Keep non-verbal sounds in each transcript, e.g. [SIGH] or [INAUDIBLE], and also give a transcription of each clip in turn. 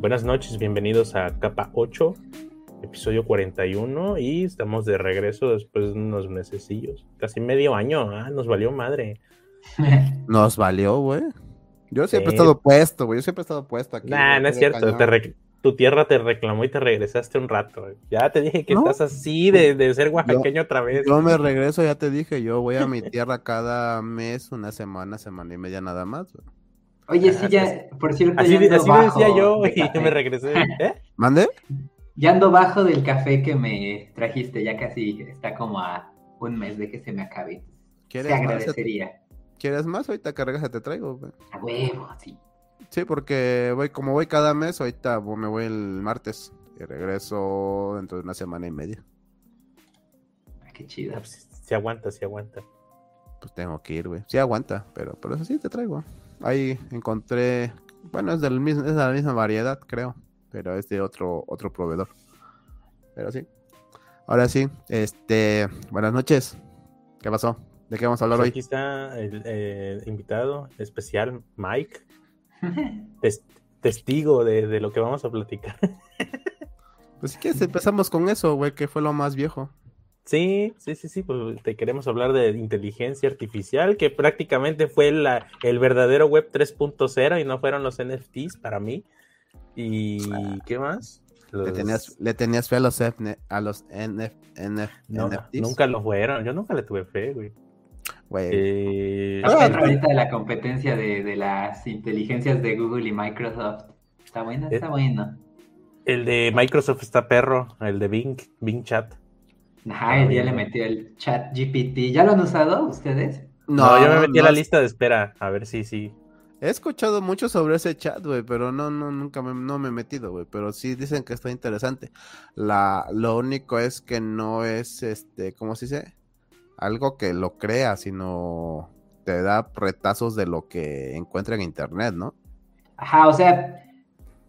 buenas noches, bienvenidos a Capa 8, episodio 41 y estamos de regreso después de unos mesecillos, casi medio año, ah, nos valió madre. [LAUGHS] Nos valió, güey. Yo siempre he estado puesto, güey, yo siempre he estado puesto aquí. Nah, no es cierto, tu tierra te reclamó y te regresaste un rato. Ya te dije que estás así de, ser oaxaqueño otra vez. Yo me regreso, ya te dije, yo voy a mi tierra cada mes, una semana, semana y media nada más. Oye, sí, ya, por cierto. Así, así lo decía yo y me regresé. ¿Eh? [LAUGHS] ¿Mande? Ya ando bajo del café que me trajiste, ya casi está como a un mes de que se me acabe. Te agradecería. ¿Quieres más? Ahorita cargas te traigo, güey. A huevo, sí. Sí, porque voy, como voy cada mes, ahorita me voy el martes y regreso dentro de una semana y media. Ah, qué chido. Pues, si aguanta, si aguanta. Pues tengo que ir, güey. Sí aguanta, pero, pero eso sí te traigo. Ahí encontré, bueno, es del mismo, es de la misma variedad, creo, pero es de otro, otro proveedor. Pero sí. Ahora sí, este, buenas noches. ¿Qué pasó? ¿De qué vamos a hablar pues hoy? Aquí está el eh, invitado especial, Mike. [LAUGHS] testigo de, lo que vamos a platicar. pues si quieres, empezamos con eso, güey, que fue lo más viejo. Sí, sí, sí, sí, pues te queremos hablar de inteligencia artificial, que prácticamente fue la, el verdadero web 3.0 y no fueron los NFTs para mí. ¿Y ah. qué más? Le, tenías, le tenías fe a los, a los NFTs. Nunca lo fueron, yo nunca le tuve fe, güey. Güey. Eh, ahorita de la competencia de, las inteligencias de Google y Microsoft. Está buena, está bueno. El de Microsoft está perro, el de Bing, Bing Chat. Ajá, ya le metió el chat GPT. ¿Ya lo han usado ustedes? No, yo me metí a la lista de espera, a ver si sí. He escuchado mucho sobre ese chat, güey, pero no, no, nunca me, no me he metido, güey, pero sí dicen que está interesante. La, lo único es que no es, este, ¿cómo se dice? algo que lo crea, sino te da retazos de lo que encuentra en internet, ¿no? Ajá, o sea,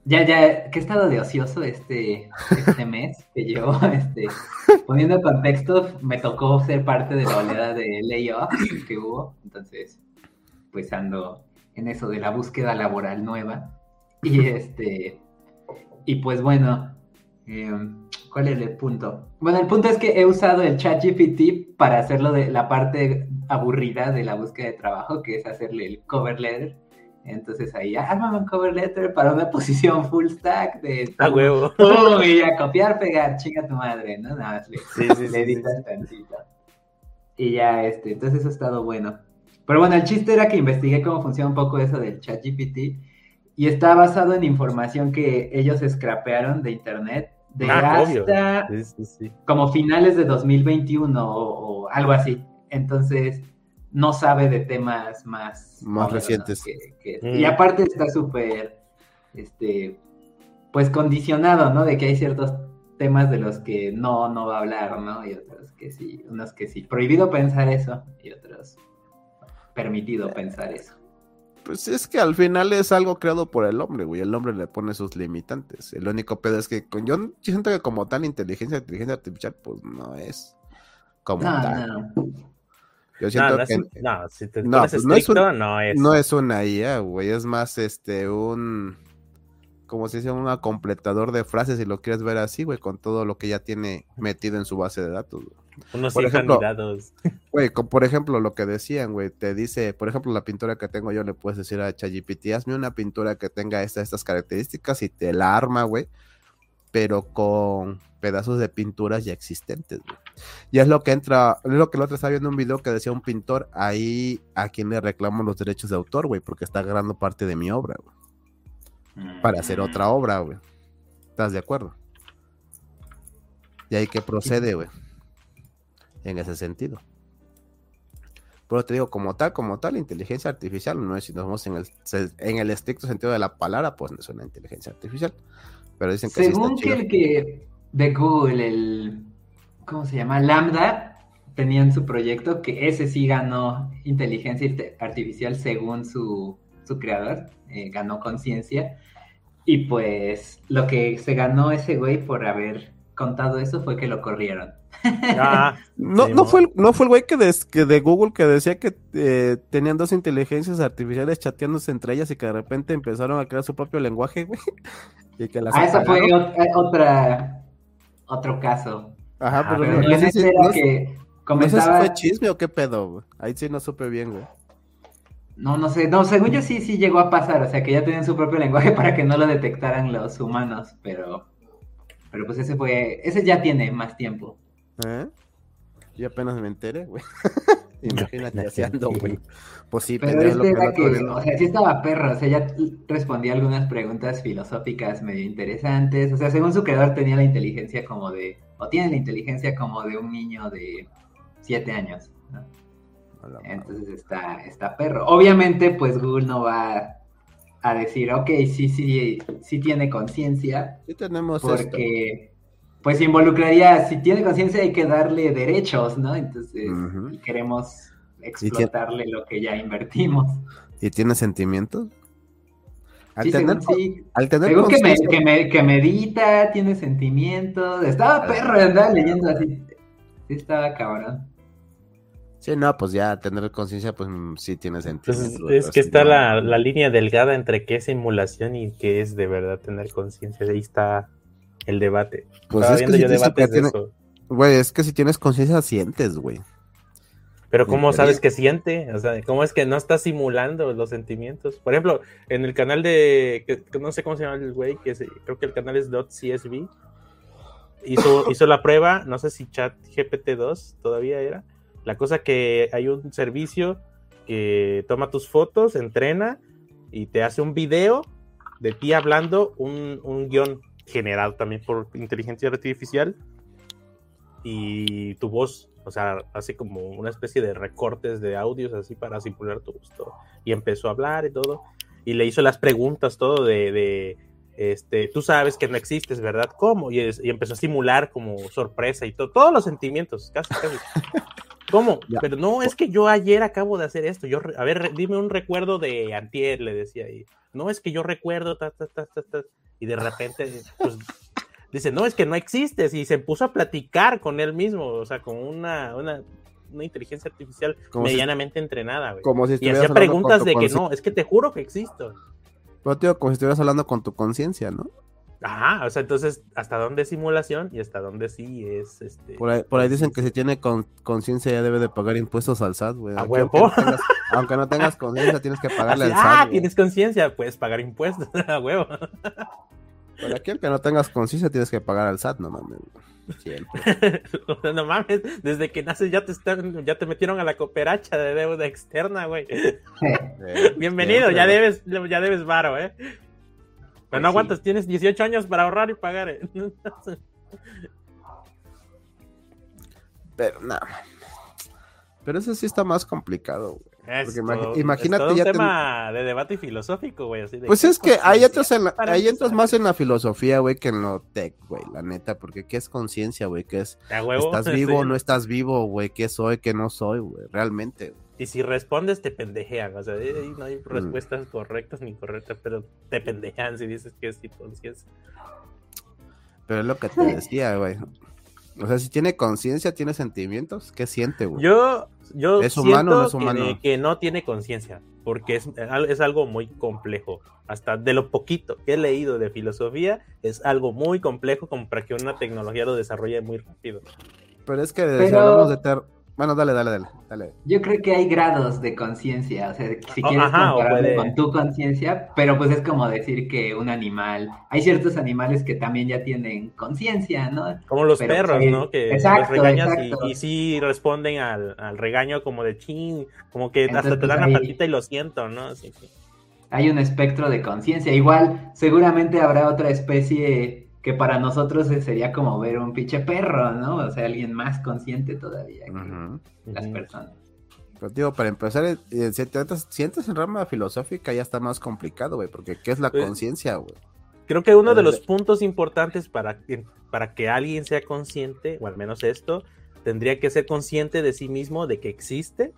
ya, ya, que he estado de ocioso este, este mes que yo, [LAUGHS] este, poniendo contexto, me tocó ser parte de la oleada de layoff que hubo, entonces, pues ando en eso de la búsqueda laboral nueva. Y este, y pues bueno, eh, ¿Cuál es el punto? Bueno, el punto es que he usado el chat GPT para hacerlo de la parte aburrida de la búsqueda de trabajo, que es hacerle el cover letter. Entonces ahí, ármame un cover letter para una [LAUGHS] posición full stack de... A huevo. [LAUGHS] y a copiar, pegar, chinga tu madre, ¿no? Nada más le, sí, sí, [LAUGHS] le editas tantito. Y ya, este, entonces eso ha estado bueno. Pero bueno, el chiste era que investigué cómo funciona un poco eso del chat GPT y está basado en información que ellos scrapearon de internet de ah, hasta como finales de 2021 o, algo así. Entonces, no sabe de temas más, más recientes. Mm. Y aparte está súper, este, pues condicionado, ¿no? De que hay ciertos temas de los que no, no va a hablar, ¿no? Y otros que sí, unos que sí. Prohibido pensar eso y otros permitido pensar eso. Pues es que al final es algo creado por el hombre, güey. El hombre le pone sus limitantes. El único pedo es que con, yo siento que como tal inteligencia, inteligencia artificial, pues no es como tal. Yo siento que no, si te no, pues no, es no, es no es una IA, güey. Es más este un como si dice un completador de frases si lo quieres ver así, güey, con todo lo que ya tiene metido en su base de datos. Güey. Unos por ejemplo. [LAUGHS] Güey, por ejemplo, lo que decían, güey, te dice, por ejemplo, la pintura que tengo yo, le puedes decir a ChatGPT, hazme una pintura que tenga estas características y te la arma, güey, pero con pedazos de pinturas ya existentes, güey. Y es lo que entra, es lo que el otro estaba viendo un video que decía un pintor, ahí a quien le reclamo los derechos de autor, güey, porque está agarrando parte de mi obra, güey. Para hacer otra mm. obra, güey. ¿Estás de acuerdo? Y ahí que procede, güey en ese sentido. Pero te digo, como tal, como tal, inteligencia artificial, no es si nos vamos en el, en el estricto sentido de la palabra, pues no es una inteligencia artificial. Pero dicen que Según que el que de Google, el, ¿cómo se llama? Lambda, tenían su proyecto, que ese sí ganó inteligencia artificial según su, su creador, eh, ganó conciencia. Y pues lo que se ganó ese güey por haber contado eso fue que lo corrieron. Ah, [LAUGHS] no, no, fue el, no fue el güey que, que de Google que decía que eh, tenían dos inteligencias artificiales chateándose entre ellas y que de repente empezaron a crear su propio lenguaje, güey. [LAUGHS] Y que las ah, eso fue eh, otra, otro caso. Ajá, pero, no, no, sé si, que comentaba... fue chisme o qué pedo, güey. Ahí sí no supe bien, güey. No, no sé, no, según yo sí, sí llegó a pasar, o sea que ya tenían su propio lenguaje [LAUGHS] para que no lo detectaran los humanos, pero, pero pues ese fue, ese ya tiene más tiempo. ¿Eh? Yo apenas me enteré, güey. [LAUGHS] Imagínate haciendo, güey. Pues sí, pero este era que, o sea, sí estaba perro, o sea, ya respondía algunas preguntas filosóficas medio interesantes, o sea, según su creador tenía la inteligencia como de, o tiene la inteligencia como de un niño de siete años, ¿no? Entonces está, está perro. Obviamente, pues Google no va a decir, ok, sí, sí, sí tiene conciencia. Sí tenemos Porque, pues involucraría, si tiene conciencia hay que darle derechos, ¿no? Entonces, queremos explotarle lo que ya invertimos. ¿Y tiene sentimientos? Al sí, tener, sí. Al tener que, me, que, medita, tiene sentimientos. Estaba perro, andaba leyendo así. Sí, estaba cabrón. Sí, no, pues ya tener conciencia, pues mm, sí tiene sentido. es que está la, línea delgada entre qué es simulación y qué es de verdad tener conciencia. Ahí está el debate. Pues es que yo debates de eso. Güey, es que si tienes conciencia, sientes, güey. Pero ¿cómo sabes que siente? O sea, ¿cómo es que no está simulando los sentimientos? Por ejemplo, en el canal de, que, no sé cómo se llama el güey, que creo que el canal es .csv, hizo, [LAUGHS] hizo la prueba, no sé si chat GPT-2 todavía era, la cosa que hay un servicio que toma tus fotos, entrena y te hace un video de ti hablando, un, un guion generado también por inteligencia artificial y tu voz, o sea, hace como una especie de recortes de audios así para simular tu gusto. Y empezó a hablar y todo. Y le hizo las preguntas, todo de, este, tú sabes que no existes, ¿verdad? ¿Cómo? Y, y, empezó a simular como sorpresa y todo, todos los sentimientos, casi, casi. [LAUGHS] ¿Cómo? Pero no, es que yo ayer acabo de hacer esto. Yo, a ver, dime un recuerdo de Antier, le decía ahí. No, es que yo recuerdo, ta, ta, ta, ta, y de repente, pues, dice, no, es que no existes. Y se puso a platicar con él mismo, o sea, con una, una, una inteligencia artificial medianamente entrenada, güey. Como si y hacía preguntas de que no, es que te juro que existo. Pero, tío, como si estuvieras hablando con tu conciencia, ¿no? Ajá, o sea, entonces, ¿hasta dónde es simulación y hasta dónde sí es este? Por ahí, por ahí dicen que si tiene conciencia ya debe de pagar impuestos al SAT, güey. ¿A huevo? Aunque no tengas, conciencia, tienes que pagarle al SAT. Ah, tienes conciencia, puedes pagar impuestos, [LAUGHS] a huevo. Por aquí, aunque no tengas conciencia, tienes que pagar al SAT, no mames. Siempre. [LAUGHS] no mames, desde que naces ya te están, ya te metieron a la cooperacha de deuda externa, güey. [LAUGHS] Bienvenido, ya debes, ya debes varo, eh. Pero no aguantas, tienes 18 años para ahorrar y pagar. ¿eh? [LAUGHS] Pero nada. Pero eso sí está más complicado, güey. Porque imagínate es un tema de debate filosófico, güey. pues es que ahí entras, en ahí entras más en la filosofía, güey, que en lo tech, güey, la neta. Porque ¿qué es conciencia, güey? ¿Qué es? ¿Estás [LAUGHS] vivo o no estás vivo, güey? ¿Qué soy, qué no soy, güey? Realmente, güey. Y si respondes, te pendejean. O sea, no hay mm. respuestas correctas ni incorrectas, pero te pendejean si dices que es es. Pero es lo que te decía, güey. O sea, si tiene conciencia, tiene sentimientos, ¿qué siente, güey? Yo, yo ¿Es humano o no es humano? Que, no tiene conciencia, porque es, es algo muy complejo. Hasta de lo poquito que he leído de filosofía, es algo muy complejo como para que una tecnología lo desarrolle muy rápido. Pero es que hablamos de ter bueno, dale, dale, dale, dale. Yo creo que hay grados de conciencia, o sea, si quieres compararlo con tu conciencia, pero pues es como decir que un animal, hay ciertos animales que también ya tienen conciencia, ¿no? Como los perros, pues, ¿no? Que los regañas Y, sí responden al, regaño como de chin, como que hasta te pues, dan la patita y lo siento, ¿no? Hay un espectro de conciencia, igual seguramente habrá otra especie que para nosotros sería como ver un pinche perro, ¿no? O sea, alguien más consciente todavía que las personas. Pero digo, para empezar, eh, eh, si te sientes en rama filosófica ya está más complicado, güey, porque ¿qué es la pues, conciencia, güey? Creo que uno de los puntos importantes para, para que alguien sea consciente, o al menos esto, tendría que ser consciente de sí mismo, de que existe,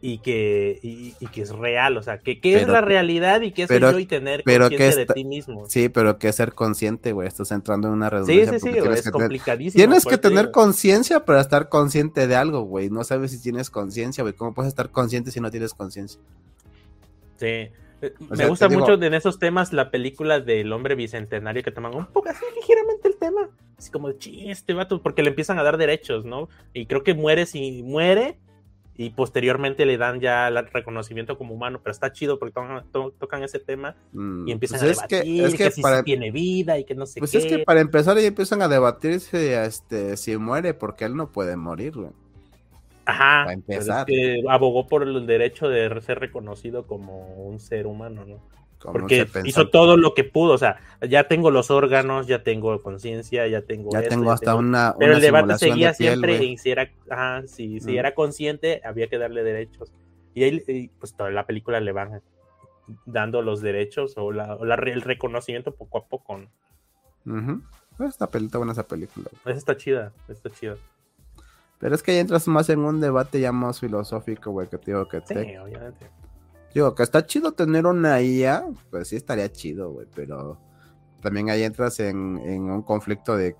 y que, y, que es real, o sea, que qué es la realidad y qué es pero, el yo y tener conciencia de ti mismo. Sí, pero que ser consciente, güey, estás entrando en una redundancia. Sí, sí, sí, es complicadísimo. Tienes que tener conciencia para estar consciente de algo, güey, no sabes si tienes conciencia, güey, ¿cómo puedes estar consciente si no tienes conciencia? Sí. Eh, me gusta mucho en esos temas la película del hombre bicentenario que toman un poco así ligeramente el tema. Así como, chiste, este vato, porque le empiezan a dar derechos, ¿no? Y creo que muere si muere y posteriormente le dan ya el reconocimiento como humano, pero está chido porque tocan, ese tema y mm, empiezan pues a debatir que, si tiene vida y que no sé pues qué. Pues es que para empezar ya empiezan a debatirse este, si muere porque él no puede morir, güey. Ajá, para empezar. que abogó por el derecho de ser reconocido como un ser humano, ¿no? Porque hizo todo lo que pudo, o sea, ya tengo los órganos, ya tengo conciencia, ya tengo. Ya tengo hasta una. Pero el debate seguía siempre y si era, ajá, si, si era consciente, había que darle derechos. Y ahí, pues toda la película le van dando los derechos o, la, el reconocimiento poco a poco. ¿no? Está, buena esa película. Esa está chida, está chida. Pero es que ahí entras más en un debate ya más filosófico, güey, que te digo que sí, obviamente. Digo, que está chido tener una IA, pues sí estaría chido, güey, pero también ahí entras en, en un conflicto de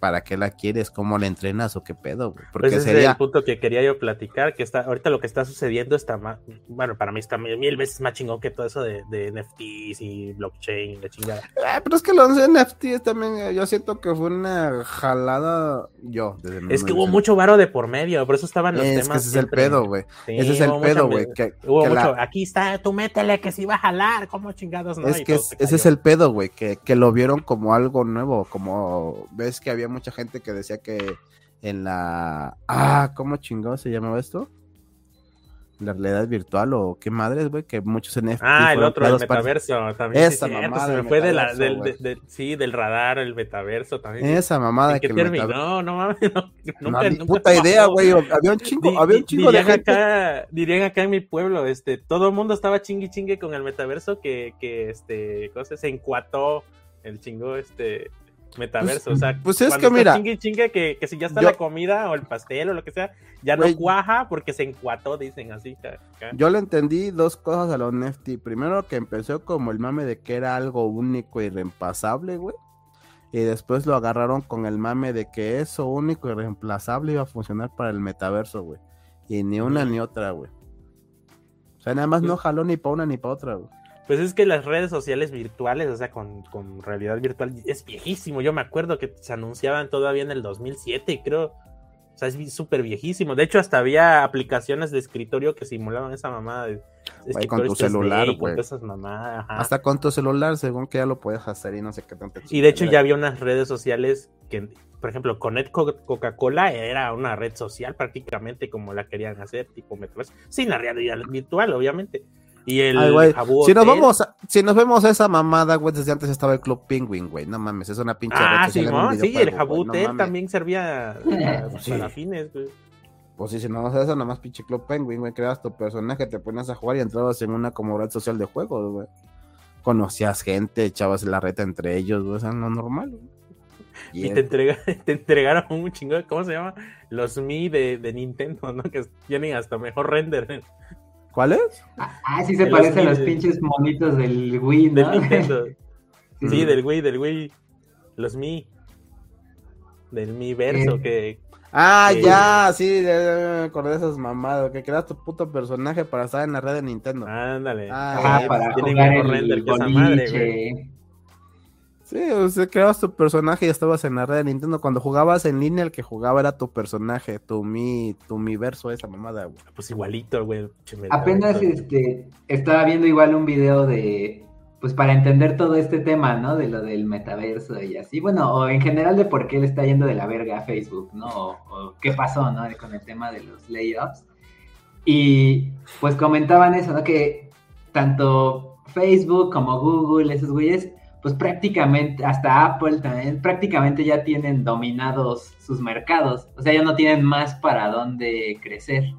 ¿para qué la quieres? ¿Cómo la entrenas o qué pedo? Güey? Porque pues ese sería... es el punto que quería yo platicar, que está ahorita lo que está sucediendo está más, bueno, para mí está mil veces más chingón que todo eso de, de NFTs y blockchain, de chingada. Eh, pero es que los NFTs también, eh, yo siento que fue una jalada, yo. Desde es que hubo mucho varo de por medio, por eso estaban los es temas. ese es el pedo, güey. ese es el pedo, güey. hubo mucho, aquí está, tú métele que si va a jalar, como chingados, ¿no? Es que ese es el pedo, güey, que, que lo vieron como algo nuevo, como ves que había mucha gente que decía que en la. Ah, ¿cómo chingado se llamaba esto? La realidad virtual o qué madres, güey, que muchos NFTs. Ah, el otro, el metaverso también. Esa mamada. Se me fue de la, del, sí, del radar, el metaverso también. Esa mamada ¿En que terminó? No mames, [LAUGHS] no, nunca, no, puta idea, güey. Había un chingo, había un chingo de gente. Acá, dirían acá en mi pueblo, este, todo el mundo estaba chingui chingue con el metaverso que, que este, cosas se encuató el chingo, este, metaverso. o sea, pues es que mira. Chingue, chingue, que, que si ya está la comida o el pastel o lo que sea, ya no cuaja porque se encuató, dicen así. Yo le entendí dos cosas a los NFT. Primero, que empezó como el mame de que era algo único y reemplazable, güey. Y después lo agarraron con el mame de que eso único y reemplazable iba a funcionar para el metaverso, güey. Y ni una ni otra, güey. O sea, nada más no jaló ni para una ni para otra, güey. Pues es que las redes sociales virtuales, o sea, con, realidad virtual, es viejísimo. Yo me acuerdo que se anunciaban todavía en el 2007, creo. O sea, es súper viejísimo. De hecho, hasta había aplicaciones de escritorio que simulaban esa mamada de con tu celular, güey. Hasta con tu celular, según que ya lo puedes hacer y no sé qué tanto. Y de hecho ya había unas redes sociales que, por ejemplo, Connect Coca-Cola era una red social prácticamente como la querían hacer, tipo Metaverse, sin la realidad virtual, obviamente. Y el si nos vamos si nos vemos a esa mamada, güey, desde antes estaba el Club Penguin, güey. No mames, es una pinche Ah, sí, ¿no? sí, el Jabu también servía [LAUGHS] para fines, güey. Pues sí, si no haces eso, nomás pinche Club Penguin, güey, creas tu personaje, te ponías a jugar y entrabas en una como red social de juegos, güey. Conocías gente, echabas la reta entre ellos, güey, eso es lo normal, güey. [LAUGHS] Y, te, entrega, [LAUGHS] te entregaron un chingo, ¿cómo se llama? Los Mi de, de Nintendo, ¿no? Que tienen hasta mejor render. ¿Cuáles? Ah, sí se parecen los, pinches monitos del Wii, ¿no? Del Nintendo. [LAUGHS] sí, del Wii, del Wii. Los Mi. Del Mi verso eh. que. Ah, ya, sí, me acordé de esas mamadas, que creas tu puto personaje para estar en la red de Nintendo. Ándale. Ah, para jugar mejor render que esa madre, güey. Sí, o sea, creabas tu personaje y estabas en la red de Nintendo. Cuando jugabas en línea, el que jugaba era tu personaje, tu mi, tu mi verso, esa mamada, güey. Pues igualito, güey. Apenas este, estaba viendo igual un video de, pues para entender todo este tema, ¿no? De lo del metaverso y así. Bueno, o en general de por qué le está yendo de la verga a Facebook, ¿no? O, o qué pasó, ¿no? Con el tema de los layoffs. Y pues comentaban eso, ¿no? Que tanto Facebook como Google, esos güeyes, pues prácticamente, hasta Apple también, prácticamente ya tienen dominados sus mercados, o sea, ya no tienen más para dónde crecer.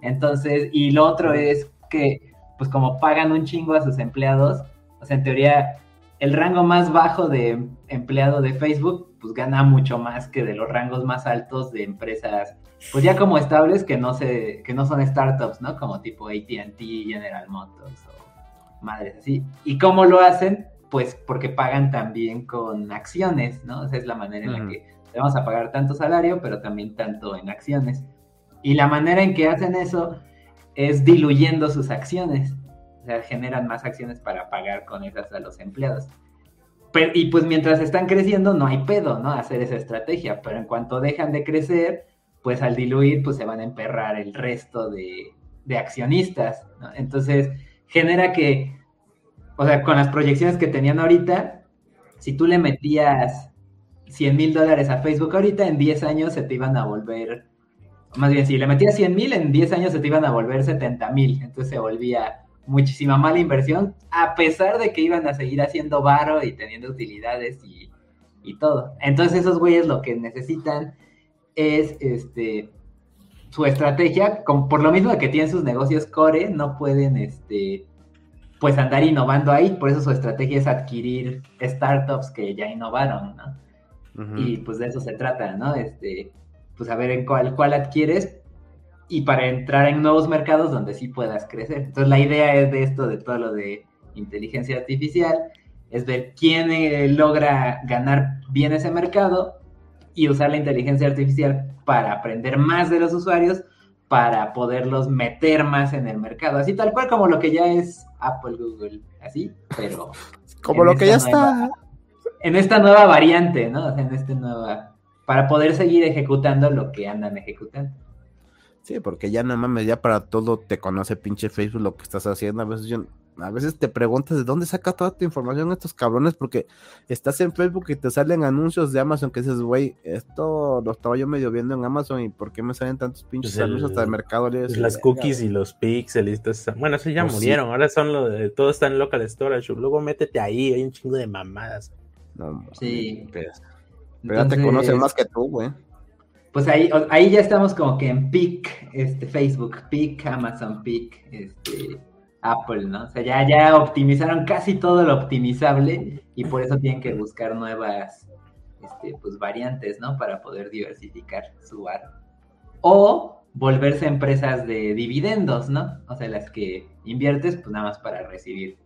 Entonces, y lo otro es que, pues como pagan un chingo a sus empleados, o sea, en teoría, el rango más bajo de empleado de Facebook, pues gana mucho más que de los rangos más altos de empresas, pues ya como estables que no se, que no son startups, ¿no? Como tipo ATT, General Motors o madres así. ¿Y cómo lo hacen? Pues porque pagan también con acciones, ¿no? Esa es la manera en la que le vamos a pagar tanto salario, pero también tanto en acciones. Y la manera en que hacen eso es diluyendo sus acciones. O sea, generan más acciones para pagar con esas a los empleados. y pues mientras están creciendo no hay pedo, ¿no? Hacer esa estrategia, pero en cuanto dejan de crecer, pues al diluir, pues se van a emperrar el resto de, accionistas, ¿no? Entonces, genera que, o sea, con las proyecciones que tenían ahorita, si tú le metías 100 mil dólares a Facebook ahorita, en 10 años se te iban a volver, más bien, si le metías 100 mil, en 10 años se te iban a volver 70 mil, entonces se volvía muchísima mala inversión, a pesar de que iban a seguir haciendo varo y teniendo utilidades y, todo. Entonces esos güeyes lo que necesitan es este su estrategia, por lo mismo que tienen sus negocios core, no pueden este pues andar innovando ahí, por eso su estrategia es adquirir startups que ya innovaron, ¿no? Y pues de eso se trata, ¿no? Este, pues a ver en cuál, cuál adquieres y para entrar en nuevos mercados donde sí puedas crecer. Entonces la idea es de esto, de todo lo de inteligencia artificial, es ver quién eh, logra ganar bien ese mercado y usar la inteligencia artificial para aprender más de los usuarios, para poderlos meter más en el mercado. Así tal cual como lo que ya es Apple, Google, así, pero... [LAUGHS] Como lo que ya está. En esta nueva variante, ¿no? en esta nueva... Para poder seguir ejecutando lo que andan ejecutando. Sí, porque ya no mames, ya para todo te conoce pinche Facebook lo que estás haciendo. A veces yo, a veces te preguntas de dónde saca toda tu información estos cabrones, porque estás en Facebook y te salen anuncios de Amazon que dices, güey, esto lo estaba yo medio viendo en Amazon y por qué me salen tantos pinches pues anuncios hasta de mercado. Pues las cookies y los pixels, bueno, eso ya pues murieron, ahora son lo de, todo está en local storage, luego métete ahí, hay un chingo de mamadas. No, sí. Pero, te conocen más que tú, güey pues ahí, ahí ya estamos como que en peak, este, Facebook, peak, Amazon, peak, este, Apple, ¿no? O sea, ya, ya optimizaron casi todo lo optimizable y por eso tienen que buscar nuevas, este, pues, variantes, ¿no? Para poder diversificar su bar. O volverse empresas de dividendos, ¿no? O sea, las que inviertes, pues nada más para recibir,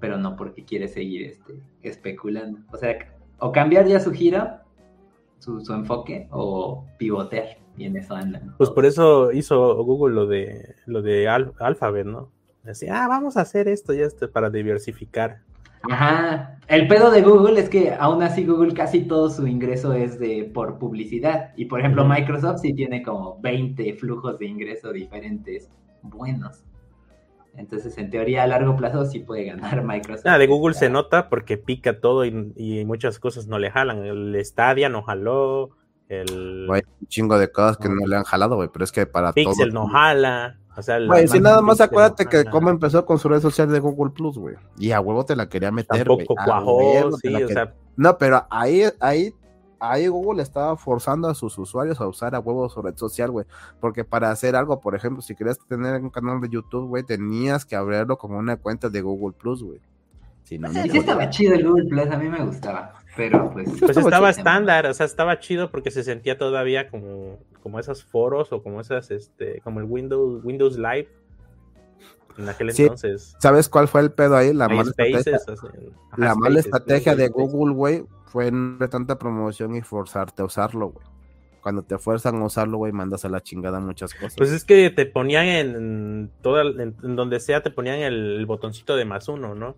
pero no porque quieres seguir este, especulando. O sea, o cambiar ya su giro su, enfoque o pivotear y en eso andan. Pues por eso hizo Google lo de lo de Alphabet, ¿no? Decía, ah, vamos a hacer esto y esto para diversificar. Ajá. El pedo de Google es que aún así Google casi todo su ingreso es de por publicidad. Y por ejemplo, Microsoft sí tiene como 20 flujos de ingreso diferentes buenos. Entonces, en teoría, a largo plazo sí puede ganar [LAUGHS] Microsoft. Ah, de Google se nota porque pica todo y, muchas cosas no le jalan. El Stadia no jaló. El... un chingo de cosas que no, le han jalado, güey, pero es que para Pixel no jala. O sea, güey, si nada más acuérdate que cómo empezó con su red social de Google Plus, güey. Y a huevo te la quería meter, güey. Tampoco cuajó, sí, o sea... No, pero ahí, ahí ahí Google estaba forzando a sus usuarios a usar a huevo su red social, güey. Porque para hacer algo, por ejemplo, si querías tener un canal de YouTube, güey, tenías que abrirlo como una cuenta de Google Plus, güey. sí, estaba chido el Google Plus, a mí me gustaba. Pero pues. Pues estaba estándar, o sea, estaba chido porque se sentía todavía como, como esos foros o como esas, este, como el Windows, Windows Live. En aquel entonces. ¿Sabes cuál fue el pedo ahí? La mala estrategia, la mala estrategia de Google, güey, fue de tanta promoción y forzarte a usarlo, güey. Cuando te fuerzan a usarlo, güey, mandas a la chingada muchas cosas. Pues es que te ponían en toda, en, donde sea, te ponían el, botoncito de más uno, ¿no?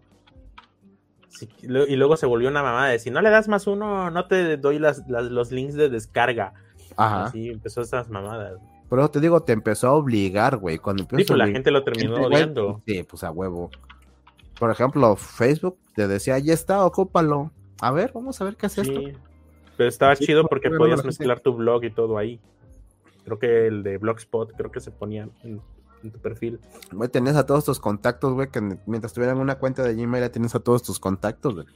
y luego se volvió una mamada de si no le das más uno, no te doy las, los links de descarga. Ajá. Así empezó esas mamadas. Pero eso te digo, te empezó a obligar, güey. Cuando sí, pues la gente lo terminó odiando. sí, pues a huevo. Por ejemplo, Facebook te decía, ya está, ocúpalo. A ver, vamos a ver qué hace sí, esto. Pero estaba chido porque podías mezclar tu blog y todo ahí. Creo que el de Blogspot, creo que se ponía en, tu perfil. Güey, tenías a todos tus contactos, güey, que mientras tuvieran una cuenta de Gmail ya tienes a todos tus contactos, güey.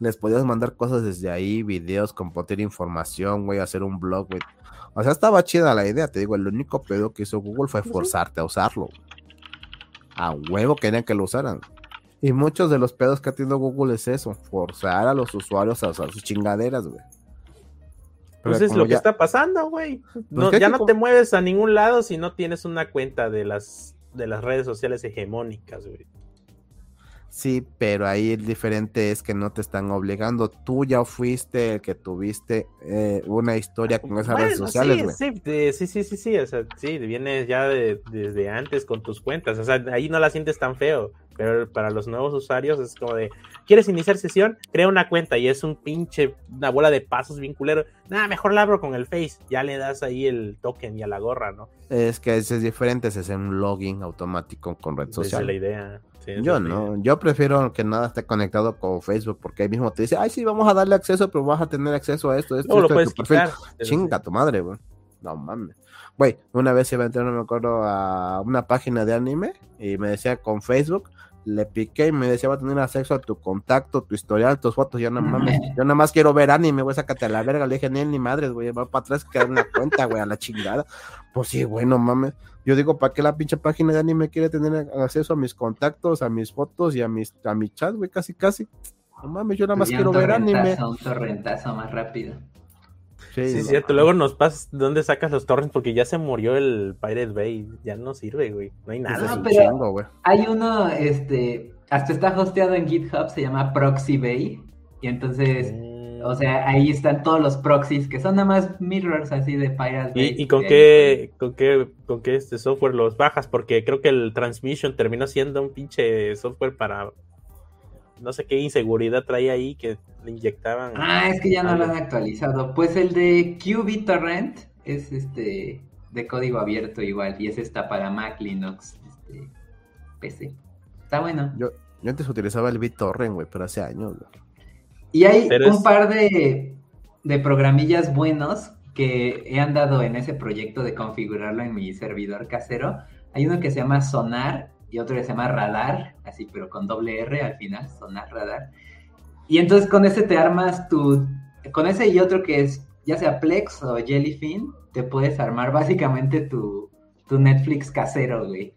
Les podías mandar cosas desde ahí, videos, compartir información, güey, hacer un blog, güey. O sea, estaba chida la idea, te digo, el único pedo que hizo Google fue pues forzarte a usarlo. A huevo querían que lo usaran. Y muchos de los pedos que ha tenido Google es eso, forzar a los usuarios a usar sus chingaderas, güey. Pues es lo que está pasando, güey. No, ¿qué ya tipo? no te mueves a ningún lado si no tienes una cuenta de las de las redes sociales hegemónicas, güey. Sí, pero ahí el diferente es que no te están obligando. Tú ya fuiste el que tuviste eh, una historia con esas redes sociales, sí, güey. sí, sí, sí, sí, sí, o sea, sí, vienes ya de- desde antes con tus cuentas, o sea, ahí no la sientes tan feo, pero para los nuevos usuarios es como de, ¿quieres iniciar sesión? Crea una cuenta y es un pinche, una bola de pasos bien culero, nada, mejor la abro con el Face, ya le das ahí el token y a la gorra, ¿no? Es que ese es diferente, ese es un login automático con red Esa es social. la idea. Sí, Yo no, yo prefiero que nada esté conectado con Facebook porque ahí mismo te dice, ay, sí, vamos a darle acceso, pero vas a tener acceso a esto, esto, lo esto de puedes tu perfil". quitar. pero Chinga tu madre, güey. No mames. Güey, una vez iba a entrar, no me acuerdo, a una página de anime y me decía con Facebook, le piqué y me decía va a tener acceso a tu contacto, tu historial, tus fotos. Yo no mames, yo nada más quiero ver anime, güey, sácate a la verga. Le dije, ni ni madres, güey, va para atrás, crear una cuenta, güey, a la chingada. Pues sí, güey, no mames. Yo digo, ¿para qué la pinche página de anime quiere tener acceso a mis contactos, a mis fotos y a mis a mi chat, güey? Casi, casi. No mames, yo nada más Ya quiero ver anime. Un torrentazo más rápido. Sí, es cierto. Luego nos pasas dónde sacas los torrents porque ya se murió el Pirate Bay. Ya no sirve, güey. No hay nada. No, pero- chingo, güey. Hay uno, este, hasta está hosteado en GitHub, se llama Proxy Bay. Y entonces, Mm. o sea, ahí están todos los proxies, que son nada más mirrors así de Pirate Bay. ¿Y, y con qué, con qué, con qué este software los bajas? Porque creo que el Transmission terminó siendo un pinche software para no sé qué inseguridad traía ahí que le inyectaban. Ah, es que ya no lo han actualizado. Pues el de QBTorrent es este de código abierto igual. Y ese está para Mac, Linux, este, PC. Está bueno. Yo, yo antes utilizaba el BitTorrent, güey, pero hace años, güey. Y hay Pero un es- par de, de programillas buenos que he andado en ese proyecto de configurarlo en mi servidor casero. Hay uno que se llama Sonar y otro que se llama Radar, así pero con doble R al final, Sonar Radar. Y entonces con ese te armas tu... Con ese y otro que es ya sea Plex o Jellyfin, te puedes armar básicamente tu, tu Netflix casero, güey.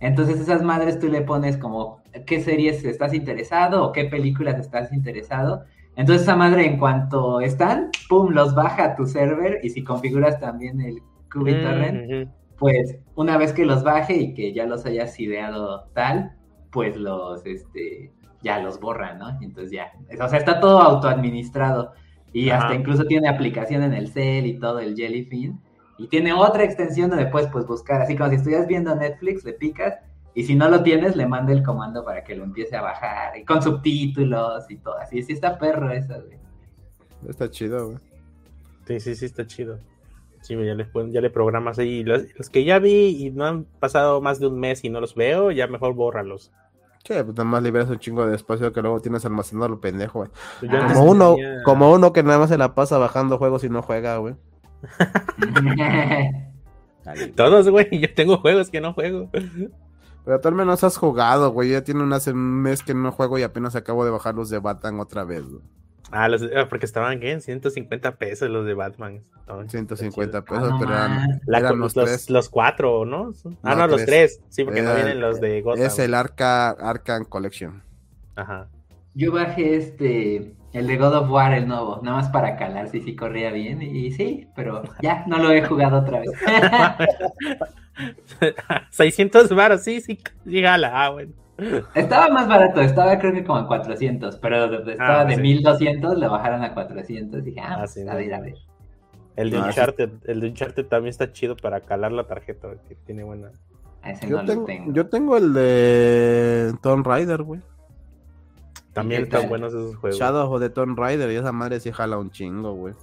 Entonces esas madres tú le pones como qué series estás interesado o qué películas estás interesado. Entonces esa madre en cuanto están, pum, los baja a tu server y si configuras también el QBTorrent, Mm, ujú. Pues una vez que los baje y que ya los hayas ideado tal, pues los, este, ya los borran, ¿no? Entonces ya, o sea, está todo autoadministrado y Ajá. hasta incluso tiene aplicación en el cel y todo el Jellyfin y tiene otra extensión donde puedes pues buscar, así como si estuvieras viendo Netflix, le picas y si no lo tienes, le manda el comando para que lo empiece a bajar y con subtítulos y todo, así, sí está perro eso, güey. Está chido, güey. Sí, sí, sí, está chido. Sí, ya le, pon- ya le programas ahí. Los, los que ya vi y no han pasado más de un mes y no los veo, ya mejor bórralos. Che, pues nada más liberas un chingo de espacio que luego tienes almacenado lo pendejo, güey. Como uno, tenía- como uno que nada más se la pasa bajando juegos y no juega, güey. [LAUGHS] Todos, güey. Yo tengo juegos que no juego. Pero tú al menos has jugado, güey. Ya tiene un, hace un mes que no juego y apenas acabo de bajar los de Batman otra vez, güey. Ah, los, ah, porque estaban ¿qué? en 150 pesos los de Batman. Estaban 150 chidos. pesos, Ah, no pero eran, más. La- eran los, los tres. los cuatro, ¿no? Ah, No, no, los tres. tres. Sí, porque no Era- vienen los de Gotham. Es el Arca, Arkham Collection. Ajá. Yo bajé este, el de God of War, el nuevo, nada más para calar si sí corría bien. Y sí, pero ya no lo he jugado otra vez. [LAUGHS] 600 varos, sí, sí, sí, jala. Ah, bueno. Estaba más barato, estaba creo que como en 400, pero de- de- estaba Ah, de sí. 1200, lo bajaron a 400. Dije, ah, Ah, pues, sí, a no, ver, a no. ver. El de sí. Uncharted, el de Uncharted también está chido para calar la tarjeta, que tiene buena. A ese Yo no tengo, lo tengo. yo tengo el de Tomb Raider, güey. También están tal? buenos esos juegos. Shadow of the Tomb Raider y esa madre sí jala un chingo, güey.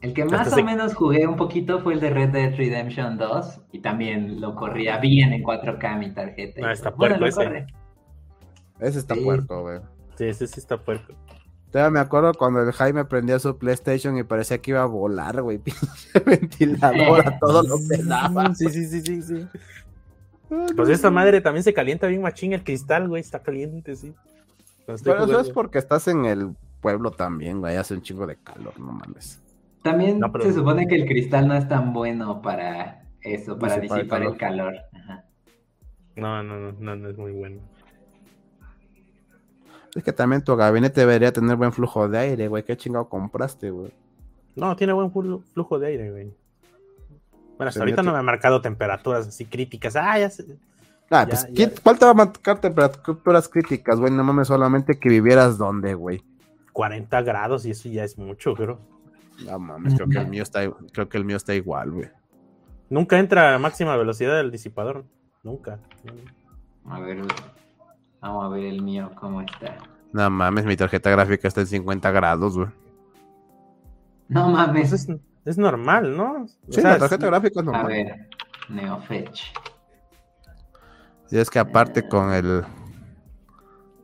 El que Hasta más o se- menos jugué un poquito fue el de Red Dead Redemption 2 y también lo corría bien en 4K mi tarjeta. Ah, está pues, bueno, puerco ese. corre. Ese está Sí. puerco, güey. Sí, ese sí está puerco. Todavía me acuerdo cuando el Jaime prendía su PlayStation y parecía que iba a volar, güey. [LAUGHS] Pinche ventilador a todo lo que daba. Sí, sí, sí, sí, sí. Pues esta madre también se calienta bien machín el cristal, güey, está caliente, sí. Pero eso es porque estás en el pueblo también, güey. Hace un chingo de calor, no mames. También No, pero- se supone que el cristal no es tan bueno para eso, para Disipar el calor. Ajá. No, no, no, no, no es muy bueno. Es que también tu gabinete debería tener buen flujo de aire, güey. ¿Qué chingado compraste, güey? No, tiene buen flu- flujo de aire, güey. Bueno, hasta ahorita no me ha marcado temperaturas así críticas. Ah, ya sé. Ah, Ya, pues, ya. ¿quién- ¿cuál te va a marcar temperaturas críticas, güey? No mames, solamente que vivieras donde, güey. 40 grados y eso ya es mucho, creo. No mames, creo que el mío está, creo que el mío está igual, güey. Nunca entra a máxima velocidad del disipador. Nunca. A ver, vamos a ver el mío cómo está. No mames, mi tarjeta gráfica está en 50 grados, güey. No mames. Es, es normal, ¿no? O Sí, sea, la tarjeta es- gráfica es A normal. ver, Neofetch. Y es que aparte con el.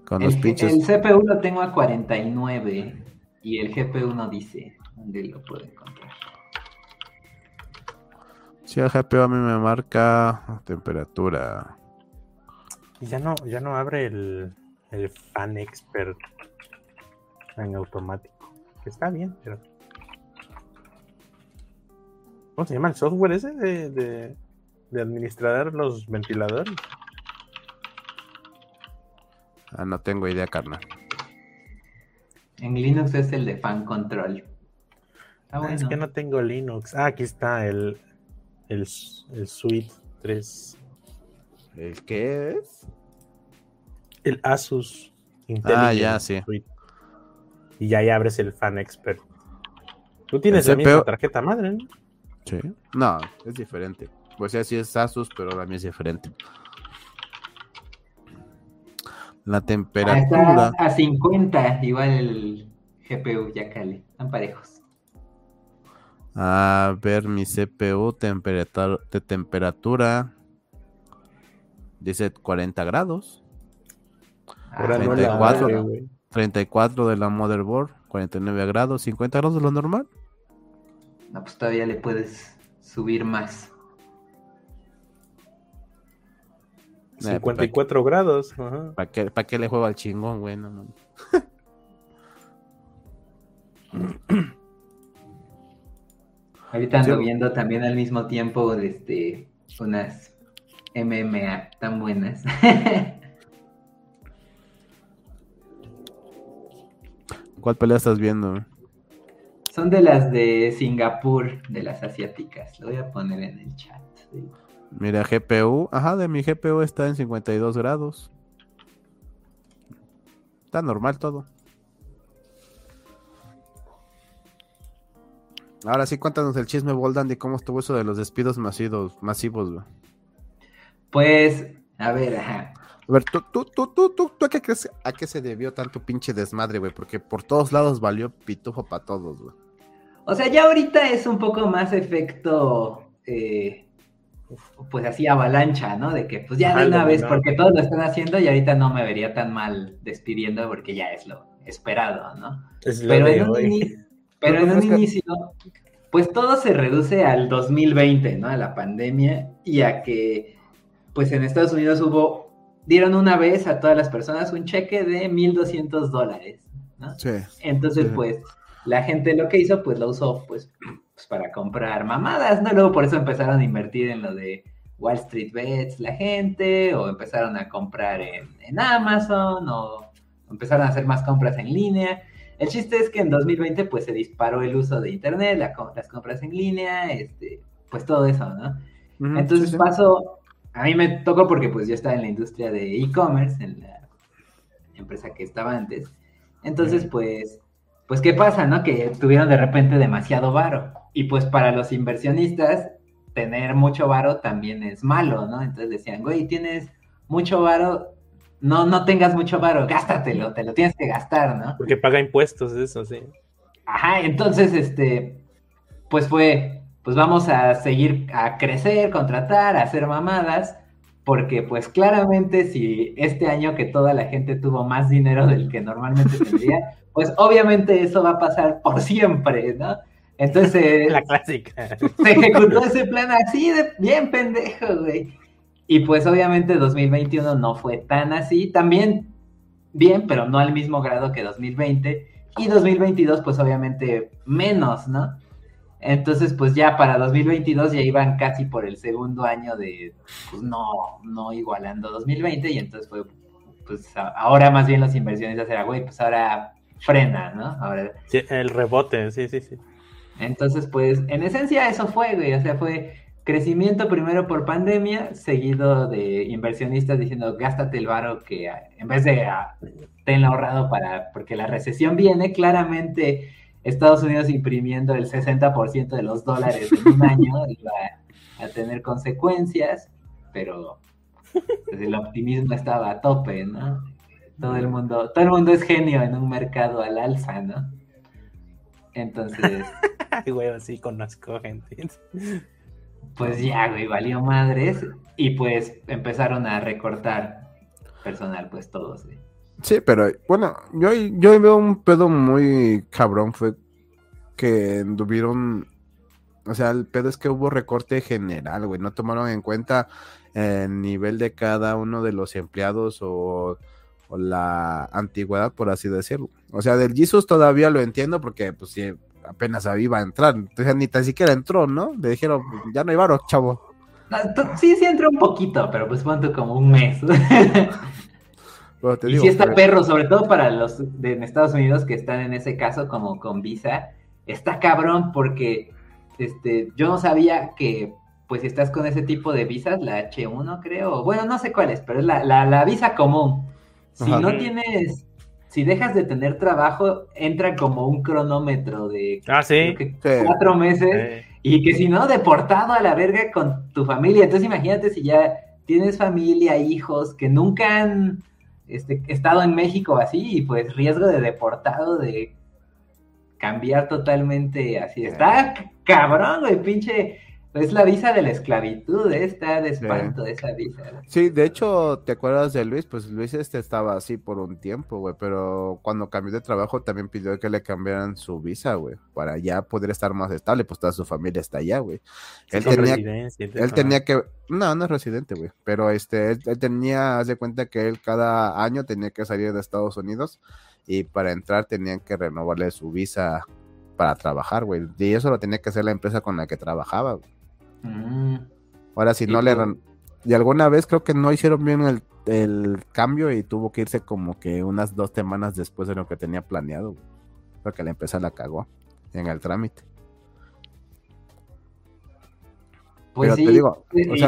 Con los pinches. el CPU lo tengo a 49 y el GPU no dice dónde lo puedo encontrar. Sí, el GPU a mí me marca temperatura. Y ya no, ya no abre el, el Fan Expert en automático. Que está bien, pero. ¿Cómo se llama el software ese de, de, de administrar los ventiladores? Ah, no tengo idea, carnal. En Linux es el de Fan Control. Está Ah, bueno. Es que no tengo Linux. Ah, aquí está el, el, el Suite 3. ¿El qué es? El Asus Ah, Intelligent ya, sí. Suite. Y ya ahí abres el Fan Expert. Tú tienes la misma CPU tarjeta madre, ¿no? Sí. No, es diferente. Pues sí, sí es Asus, pero la mía es diferente. La Ah, temperatura. está a 50, igual el GPU, ya cale. Están parejos. A ver, mi CPU temperatura, de temperatura. Dice 40 grados. Ahora Ah, no la 34, abre, ¿no? güey. 34 de la motherboard. 49 grados. 50 grados de lo normal. No, pues todavía le puedes subir más. Eh, 54 grados. Ajá. ¿Para qué, pa' qué le juego al chingón, güey? No, mames. Ahorita ando Sí. viendo también al mismo tiempo este, unas MMA tan buenas. [LAUGHS] ¿Cuál pelea estás viendo? Son de las de Singapur, de las asiáticas. Lo voy a poner en el chat. sí. Mira, GPU. Ajá, de mi GPU está en 52 grados. Está normal todo. Ahora sí, cuéntanos el chisme, Boldan, y cómo estuvo eso de los despidos masivos, masivos, güey. Pues, a ver, ajá. A ver, ¿tú, tú, tú, tú, tú, tú a qué crees a qué se debió tanto pinche desmadre, güey? Porque por todos lados valió pitufo para todos, güey. O sea, ya ahorita es un poco más efecto, eh, pues así avalancha, ¿no? De que pues ya de una vez, porque todos lo están haciendo y ahorita no me vería tan mal despidiendo porque ya es lo esperado, ¿no? Es lo Pero de en un, hoy. ini- [LAUGHS] pero ¿Tú en un inicio, pues todo se reduce al 2020, ¿no? A la pandemia y a que, pues en Estados Unidos hubo, dieron una vez a todas las personas un cheque de 1.200 dólares, ¿no? Sí. Entonces, Sí. pues, la gente lo que hizo, pues lo usó, pues, pues, para comprar mamadas, ¿no? Luego por eso empezaron a invertir en lo de Wall Street Bets la gente, o empezaron a comprar en, en Amazon, o empezaron a hacer más compras en línea. El chiste es que en 2020, pues, se disparó el uso de Internet, la las compras en línea, este, pues todo eso, ¿no? Entonces sí, sí. pasó, a mí me tocó porque pues yo estaba en la industria de e-commerce, en la empresa que estaba antes. Entonces, pues, pues, ¿qué pasa, no? Que tuvieron de repente demasiado varo. Y pues para los inversionistas, tener mucho varo también es malo, ¿no? Entonces decían, güey, tienes mucho varo, no, no tengas mucho varo, gástatelo, te lo tienes que gastar, ¿no? Porque paga impuestos, eso sí. Ajá, entonces, este, pues fue, pues vamos a seguir a crecer, contratar, a hacer mamadas, porque pues claramente si este año que toda la gente tuvo más dinero del que normalmente [LAUGHS] tendría, pues obviamente eso va a pasar por siempre, ¿no? Entonces, La clásica. se ejecutó ese plan así de bien pendejo, güey. Y pues obviamente 2021 no fue tan así, también bien, pero no al mismo grado que 2020. Y 2022 pues obviamente menos, ¿no? Entonces pues ya para 2022 ya iban casi por el segundo año de pues no, no igualando 2020 y entonces fue pues ahora más bien los inversionistas era, güey, pues ahora frena, ¿no? Ahora... Sí, el rebote, sí, sí, sí. Entonces, pues, en esencia eso fue, güey, o sea, fue crecimiento primero por pandemia, seguido de inversionistas diciendo, gástate el varo que en vez de ah, ten ahorrado para, porque la recesión viene, claramente Estados Unidos imprimiendo el 60% de los dólares en un año [LAUGHS] iba a tener consecuencias, pero pues, el optimismo estaba a tope, ¿no? Todo el mundo, todo el mundo es genio en un mercado al alza, ¿no? Entonces. [LAUGHS] güey, así conozco gente. Pues ya, güey, valió madres. Y pues empezaron a recortar personal, pues todos, güey. Sí, pero bueno, yo, yo veo un pedo muy cabrón, fue que tuvieron, o sea, el pedo es que hubo recorte general, güey, no tomaron en cuenta el nivel de cada uno de los empleados o, la antigüedad, por así decirlo. O sea, del Jesus todavía lo entiendo porque pues sí, apenas iba a entrar, entonces ni tan siquiera entró, ¿no? Le dijeron, ya no hay varo, chavo. Sí, sí entró un poquito, pero pues cuánto como un mes. [LAUGHS] y si está perro, sobre todo para los de Estados Unidos que están en ese caso como con visa, está cabrón porque este, yo no sabía que pues si estás con ese tipo de visas, la H1 creo, bueno, no sé cuál es, pero es la, la, visa común. Si no tienes, si dejas de tener trabajo, entra como un cronómetro de ah, cuatro meses y que si no, deportado a la verga con tu familia. Entonces imagínate si ya tienes familia, hijos que nunca han este, estado en México así y pues riesgo de deportado, de cambiar totalmente así. Está cabrón, güey, pinche es la visa de la esclavitud, ¿eh? está de espanto esa visa. Sí, de hecho, ¿te acuerdas de Luis? Pues Luis este estaba así por un tiempo, güey, pero cuando cambió de trabajo también pidió que le cambiaran su visa, güey, para ya poder estar más estable, pues toda su familia está allá, güey. él tenía, él tenía que, no, no es residente, güey, pero este, él, tenía, haz de cuenta que él cada año tenía que salir de Estados Unidos y para entrar tenían que renovarle su visa para trabajar, güey. Y eso lo tenía que hacer la empresa con la que trabajaba, güey. Mm. Ahora, si no le. Y alguna vez creo que no hicieron bien el, cambio y tuvo que irse como que unas dos semanas después de lo que tenía planeado. Porque la empresa la cagó en el trámite. Pues sí, digo, pues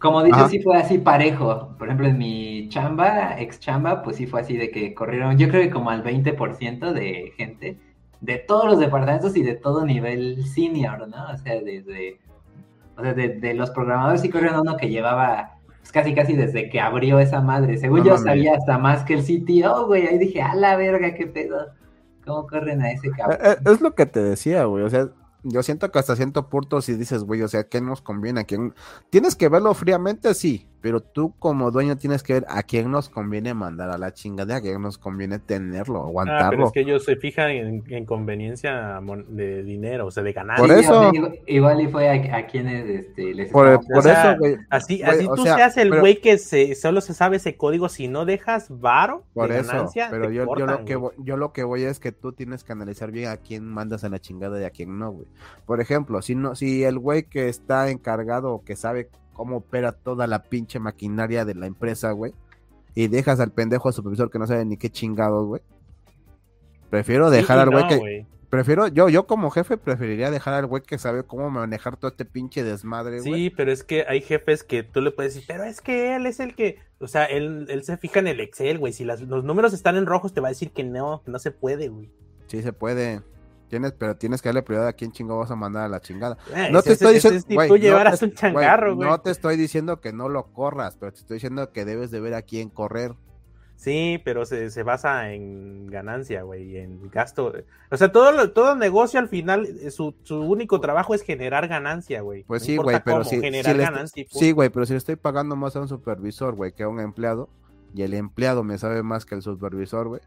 como dices, sí fue así parejo. Por ejemplo, en mi chamba, ex chamba, pues sí fue así de que corrieron, yo creo que como al 20% de gente de todos los departamentos y de todo nivel senior, ¿no? O sea, desde o sea, de, los programadores sí corrieron uno que llevaba pues, casi casi desde que abrió esa madre. Según yo sabía hasta más que el CTO, güey. Ahí dije, a la verga, qué pedo. ¿Cómo corren a ese cabrón? Eh, eh, es lo que te decía, güey. O sea, yo siento que hasta cierto punto si dices, güey, o sea, ¿qué nos conviene? ¿A quién? Tienes que verlo fríamente, sí, pero tú como dueño tienes que ver a quién nos conviene mandar a la chingada, a quién nos conviene tenerlo, aguantarlo. Ah, pero es que ellos se fijan en, conveniencia de dinero, o sea, de ganar. Por eso. Igual, y fue a, quienes este, les Por, eso, güey. Así, así tú seas el güey que se, solo se sabe ese código, si no dejas varo por eso, ganancia, pero yo, yo, lo que voy, yo lo que voy es que tú tienes que analizar bien a quién mandas a la chingada y a quién no, güey. Por ejemplo, si no, si el güey que está encargado o que sabe cómo opera toda la pinche maquinaria de la empresa, güey. Y dejas al pendejo supervisor que no sabe ni qué chingados, güey. Prefiero dejar al güey que. Prefiero, yo, yo como jefe preferiría dejar al güey que sabe cómo manejar todo este pinche desmadre, güey. Sí, pero es que hay jefes que tú le puedes decir, pero es que él es el que, o sea, él, él se fija en el Excel, güey. Si las, los números están en rojos, te va a decir que no, que no se puede, güey. Sí se puede. Tienes, pero tienes que darle prioridad a quién chingo vas a mandar a la chingada. Eh, no te estoy diciendo. Si tú llevaras un changarro, güey. No te estoy diciendo que no lo corras, pero te estoy diciendo que debes de ver a quién correr. Sí, pero se, se basa en ganancia, güey, en gasto. O sea, todo, todo negocio al final, eh, su, su único trabajo es generar ganancia, güey. Pues sí, güey, pero si, generar ganancia sí, güey, pero si le estoy pagando más a un supervisor, güey, que a un empleado, y el empleado me sabe más que el supervisor, güey,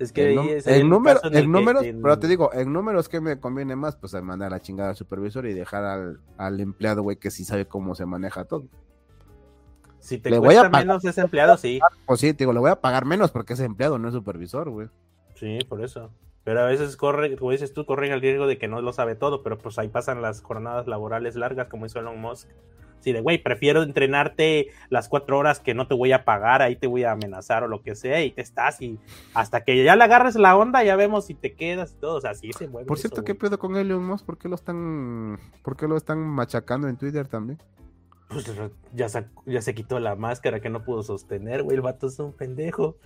es que el, número, el número, pero te digo, en números que me conviene más, pues mandar a la chingada al supervisor y dejar al, al empleado, güey, que sí sabe cómo se maneja todo. Si te le cuesta voy a menos ese empleado, sí. Pues sí, te digo, le voy a pagar menos porque ese empleado no es supervisor, güey. Sí, por eso. Pero a veces corre, como dices tú, corren el riesgo de que no lo sabe todo, pero pues ahí pasan las jornadas laborales largas, como hizo Elon Musk. Así de, güey, prefiero entrenarte las cuatro horas que no te voy a pagar, ahí te voy a amenazar o lo que sea, y te estás, y hasta que ya le agarres la onda, ya vemos si te quedas y todo, o sea, así se mueve. Por cierto, eso, ¿qué pedo con Elon Musk? ¿Por qué lo están, por qué lo están machacando en Twitter también? Pues ya, se quitó la máscara que no pudo sostener, güey, el vato es un pendejo.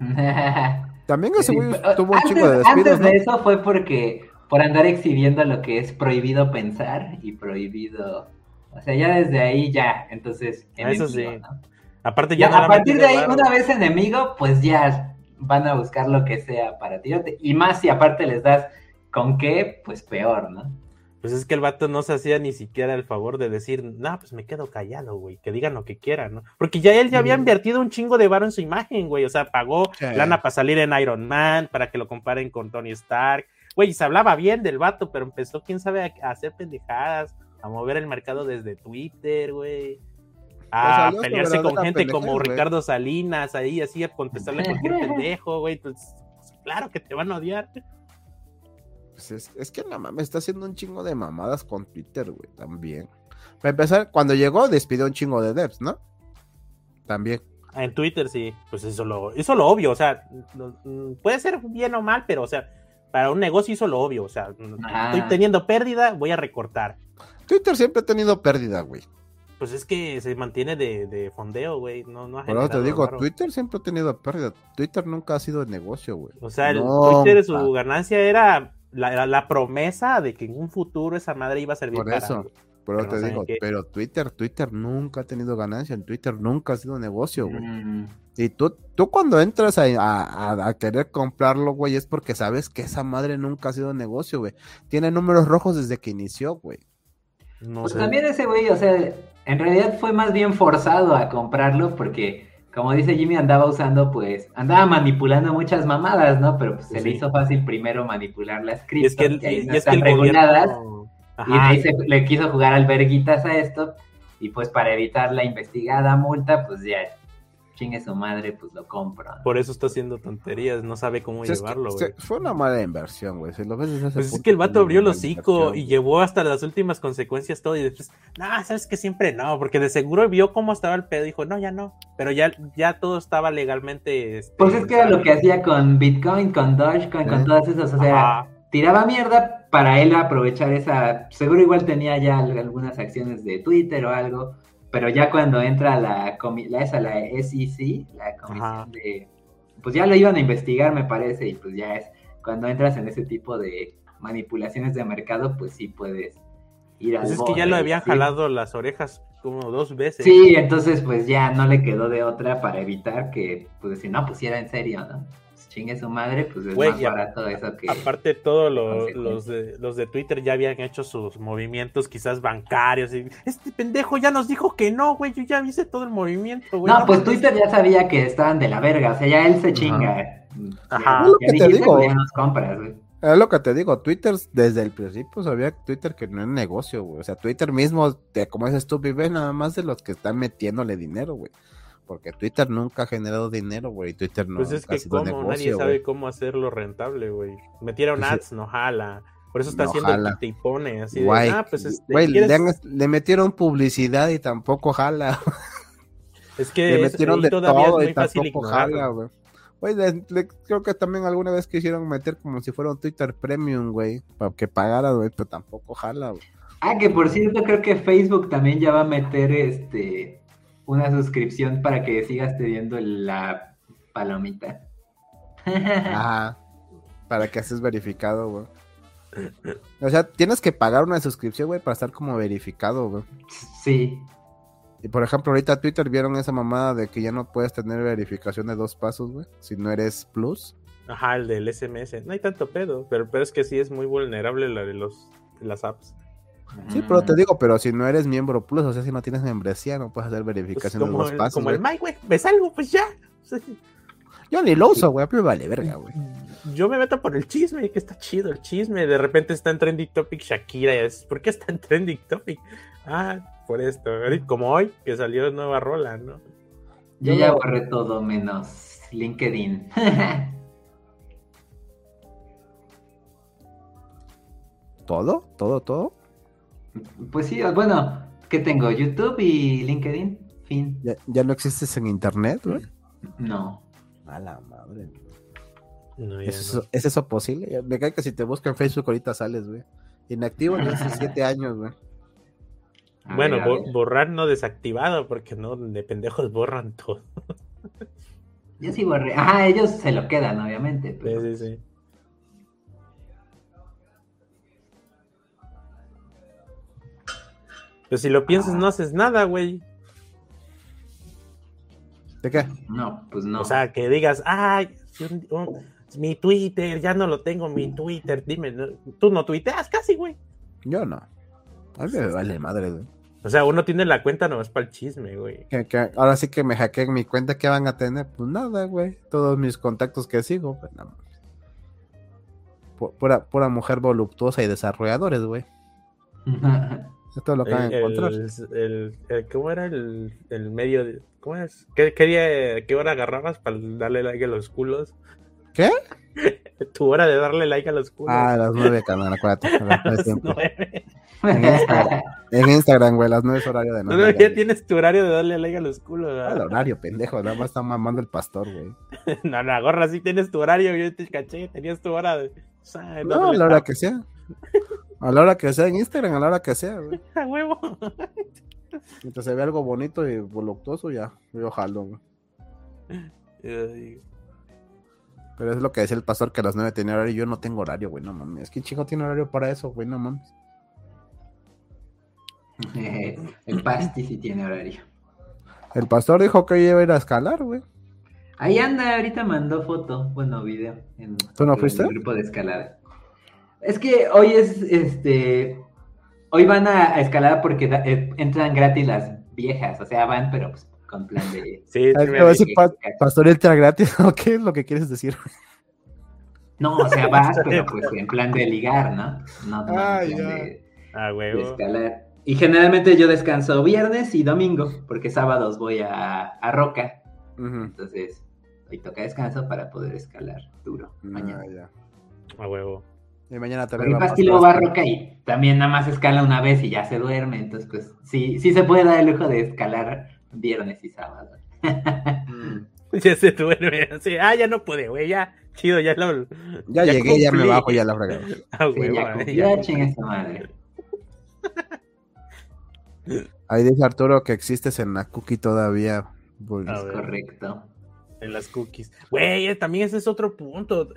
[LAUGHS] También ese Sí, güey tuvo un antes, chico de despidos, antes ¿no? de eso fue porque por andar exhibiendo lo que es prohibido pensar y prohibido. O sea, ya desde ahí ya, entonces. Ah, eso enemigo, sí. ¿no? Aparte Ya, ya, no a partir de ahí, una vez enemigo, pues ya van a buscar lo que sea para tirarte. Y más si aparte les das con qué, pues peor, ¿no? Pues es que el vato no se hacía ni siquiera el favor de decir, no, pues me quedo callado, güey, que digan lo que quieran, ¿no? Porque ya él ya había Mm. invertido un chingo de varo en su imagen, güey, o sea, pagó Sí. lana para salir en Iron Man, para que lo comparen con Tony Stark, güey, y se hablaba bien del vato, pero empezó, quién sabe, a, a hacer pendejadas, a mover el mercado desde Twitter, güey. A su pelearse con gente como. Ricardo Salinas, ahí así a contestarle a cualquier [LAUGHS] pendejo, güey. Pues claro que te van a odiar. Pues es, es que la mames está haciendo un chingo de mamadas con Twitter, güey, también. Para empezar, cuando llegó despidió un chingo de devs, ¿no? También. Ah, En Twitter sí, pues eso lo, hizo lo obvio, o sea, mm, puede ser bien o mal, pero o sea, para un negocio hizo lo obvio, o sea, mm, Ah. estoy teniendo pérdida, voy a recortar. Twitter siempre ha tenido pérdida, güey. Pues es que se mantiene de, de fondeo, güey, no, no ha eso te digo. Twitter siempre ha tenido pérdida. Twitter nunca ha sido de negocio, güey. O sea, el. Twitter su ganancia era la, la- la promesa de que en un futuro esa madre iba a servir Por para eso. Pero Pero te digo, qué. pero Twitter, Twitter nunca ha tenido ganancia. En Twitter nunca ha sido negocio, güey. Mm, Y tú, tú cuando entras a- a querer comprarlo, güey, es porque sabes que esa madre nunca ha sido negocio, güey. Tiene números rojos desde que inició, güey. No Pues sé. también ese güey, o sea, en realidad fue más bien forzado a comprarlo porque, como dice Jimmy, andaba usando, pues, andaba manipulando muchas mamadas, ¿no? Pero pues, se le hizo fácil primero manipular las criptos, es que, el- que ahí y no es están reguladas. gobierno... Y ahí se le quiso jugar alberguitas a esto. Y pues para evitar la investigada multa, pues ya chingue su madre, pues lo compro. ¿no? Por eso está haciendo tonterías, no sabe cómo O sea, es que llevarlo, güey. fue una mala inversión, güey. Si lo ves desde ese Pues es que el vato abrió el hocico y llevó hasta las últimas consecuencias todo y después, no, sabes que siempre no, porque de seguro vio cómo estaba el pedo y dijo, no, ya no, pero ya, ya todo estaba legalmente... este, Pues es que era lo que hacía con Bitcoin, con Dogecoin, con todas esas. O sea, Ajá. tiraba mierda para él aprovechar esa. Seguro igual tenía ya al- algunas acciones de Twitter o algo. Pero ya cuando entra la, comi- la, esa, la SEC, la comisión Ajá. de. Pues ya lo iban a investigar, me parece. Y pues ya es. Cuando entras en ese tipo de manipulaciones de mercado, pues sí puedes ir al Pues es que ya lo habían sí. jalado las orejas como dos veces. Sí, entonces pues ya no le quedó de otra para evitar que, pues decir, no, pues si era en serio, ¿no? Chingue su madre, pues es Güey, más barato eso que... Aparte, todos lo- los, de, los de Twitter ya habían hecho sus movimientos, quizás bancarios. Y, este pendejo ya nos dijo que no, güey. Yo ya hice todo el movimiento, güey. No, pues mames". Twitter ya sabía que estaban de la verga, o sea, ya él se chinga. Ajá. Ya, Es lo ya que te dijiste, digo. ya nos compras, güey. Es lo que te digo, Twitter desde el principio sabía que Twitter que no es negocio, güey. O sea, Twitter mismo, te, como dices tú, vive nada más de los que están metiéndole dinero, güey. Porque Twitter nunca ha generado dinero, güey. Twitter no Pues es que como nadie sabe cómo hacerlo rentable, güey. Metieron Pues sí. ads, no jala. Por eso está No haciendo jala. quita y pone, así de, Guay, ah, pues este, güey, ¿quieres- le, han- le metieron publicidad y tampoco jala. [LAUGHS] es que Le es- metieron de todavía todo es y muy fácil tampoco jala, güey. Creo que también alguna vez quisieron meter como si fuera un Twitter Premium, güey, para que pagara, güey, pero tampoco jala, güey. Ah, que por cierto, creo que Facebook también ya va a meter este una suscripción para que sigas teniendo la palomita. [LAUGHS] Ajá. Para que estés verificado, güey. O sea, tienes que pagar una suscripción, güey, para estar como verificado, güey. sí. Y por ejemplo, ahorita Twitter vieron esa mamada de que ya no puedes tener verificación de dos pasos, güey, si no eres plus. Ajá, el del SMS. No hay tanto pedo, pero, pero es que sí es muy vulnerable la de los de las apps. Sí, pero te digo, pero si no eres miembro plus, o sea, si no tienes membresía, no puedes hacer Pues verificación de como dos el, pasos. como el. Mike, güey, me salgo, pues ya. Yo ni lo uso, güey, pero vale verga, güey. Yo me meto por el chisme, que está chido el chisme. De repente está en trending topic Shakira. y es, ¿Por qué está en trending topic? Ah, por esto. Como hoy, que salió nueva rola, ¿no? Yo ya borré todo menos LinkedIn. [LAUGHS] ¿Todo? ¿Todo? ¿Todo? Pues sí, bueno, ¿qué tengo? YouTube y LinkedIn. Fin. ¿Ya, ya no existes en internet, güey? No. A la madre. No, ¿Es, no. eso, ¿Es eso posible? Me cae que si te busco en Facebook ahorita sales, güey. Inactivo desde hace siete [LAUGHS] años, güey. A Bueno, ver, bo- borrar no desactivado, porque no, de pendejos borran todo. Yo sí borré. Ajá, ellos se lo quedan, obviamente. Sí, sí, sí. Pero si lo piensas, no haces nada, güey. ¿De qué? No, pues no. O sea, que digas, ay, un- un- mi Twitter, ya no lo tengo, mi Twitter, dime, ¿no? tú no tuiteas casi, güey. Yo no. A mí me vale madre, güey. O sea, uno tiene la cuenta nomás para el chisme, güey. Que, que ahora sí que me hackeen mi cuenta, ¿qué van a tener? Pues nada, güey. Todos mis contactos que sigo, pues nada. Pura, pura mujer voluptuosa y desarrolladores, güey. [LAUGHS] Es todo lo que van a El, encontrar. el- ¿Cómo era el, el medio? De, ¿Cómo es? ¿Qué, qué día, qué hora agarrabas para darle like a los culos? ¿Qué? [LAUGHS] Tu hora de darle like a los culos. Ah, a las nueve, canal, acuérdate. a las [LAUGHS] nueve. En Instagram, en Instagram, güey, las nueve es horario de nada. ya tienes tu horario de darle like a los culos. ¿verdad? el horario, pendejo. Nada más está mamando el pastor, güey. [LAUGHS] No, no, gorra, sí tienes tu horario. Yo te caché, tenías tu hora de. O sea, No, la hora que sea. A la hora que sea en Instagram, a la hora que sea, güey. [LAUGHS] A huevo. Mientras se ve algo bonito y voluptuoso, ya. Yo jalo, güey. Ay, Pero es lo que decía el pastor que a las nueve tenía horario. Yo no tengo horario, güey. No mames. ¿Quién chico tiene horario para eso, güey? No mames. [LAUGHS] El Pasti sí tiene horario. El pastor dijo que iba a ir a escalar, güey. Ahí anda, ahorita mandó foto, bueno, video. En, ¿Tú no en fuiste? el grupo de escalada. Es que hoy es, este, hoy van a, a escalar porque da- eh, entran gratis las viejas, o sea, van, pero pues, con plan de... [LAUGHS] Sí, Ah, pa- pastor entra gratis. [LAUGHS] ¿o ¿Qué es lo que quieres decir? No, o sea, vas, [LAUGHS] pero pues en plan de ligar, ¿no? No, no Ah, en plan ya. de, A de huevo. escalar. Y generalmente yo descanso viernes y domingo, porque sábados voy a, a Roca, entonces hoy toca descanso para poder escalar duro mañana. Ah, ya. A huevo. Y mañana también va Pasti luego va a Roca y también nada más escala una vez y ya se duerme, entonces pues sí, sí se puede dar el lujo de escalar viernes y sábado. Mm. [LAUGHS] Ya se duerme. Así, ah, ya no pude, güey. Ya, chido, ya lo. Ya, llegué, ya me cumplí. bajo, ya la fregué. [LAUGHS] A Sí, huevo. ya, cumplí. ya ya cumplí. chinga esa madre. [LAUGHS] Ahí dice Arturo que existes en la cookie todavía. Pues, ver. Correcto. En las cookies. Güey, eh, también ese es otro punto.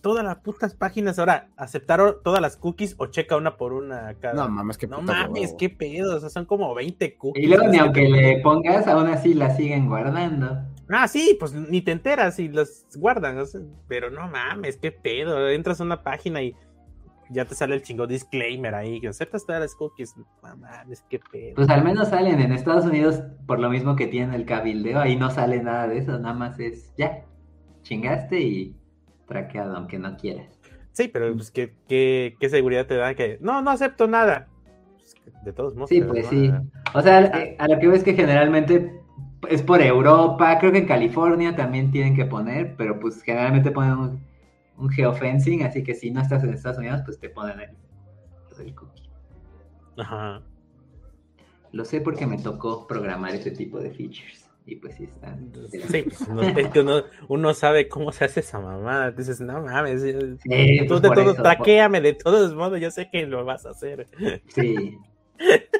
Todas las putas páginas ahora aceptaron todas las cookies o checa una por una cada. No mames, qué No mames, qué pedo. O sea, son como 20 cookies. Y luego ni las que aunque le pongas, aún así la siguen guardando. Ah, sí, pues ni te enteras y las guardan. o sea, pero no mames, qué pedo. Entras a una página y ya te sale el chingo disclaimer ahí. Que aceptas todas las cookies. No mames, qué pedo. Pues al menos salen en Estados Unidos por lo mismo que tiene el cabildeo, ahí no sale nada de eso, nada más es ya, chingaste y traqueado aunque no quieras. Sí, pero pues, ¿qué, qué, qué seguridad te da que no, no acepto nada? Pues, de todos modos. Sí, pues sí. O sea, eh, a lo que ves que generalmente es por Europa, creo que en California también tienen que poner, pero pues generalmente ponen un, un geofencing, así que si no estás en Estados Unidos, pues te ponen el, el cookie. Ajá. Lo sé porque me tocó programar ese tipo de features. Y pues sí están. Sí, pues uno, es [LAUGHS] que uno, uno sabe cómo se hace esa mamada. Dices, no mames. Sí, tú pues de por todo, eso, traquéame de todos modos. Yo sé que lo vas a hacer. Sí. [LAUGHS]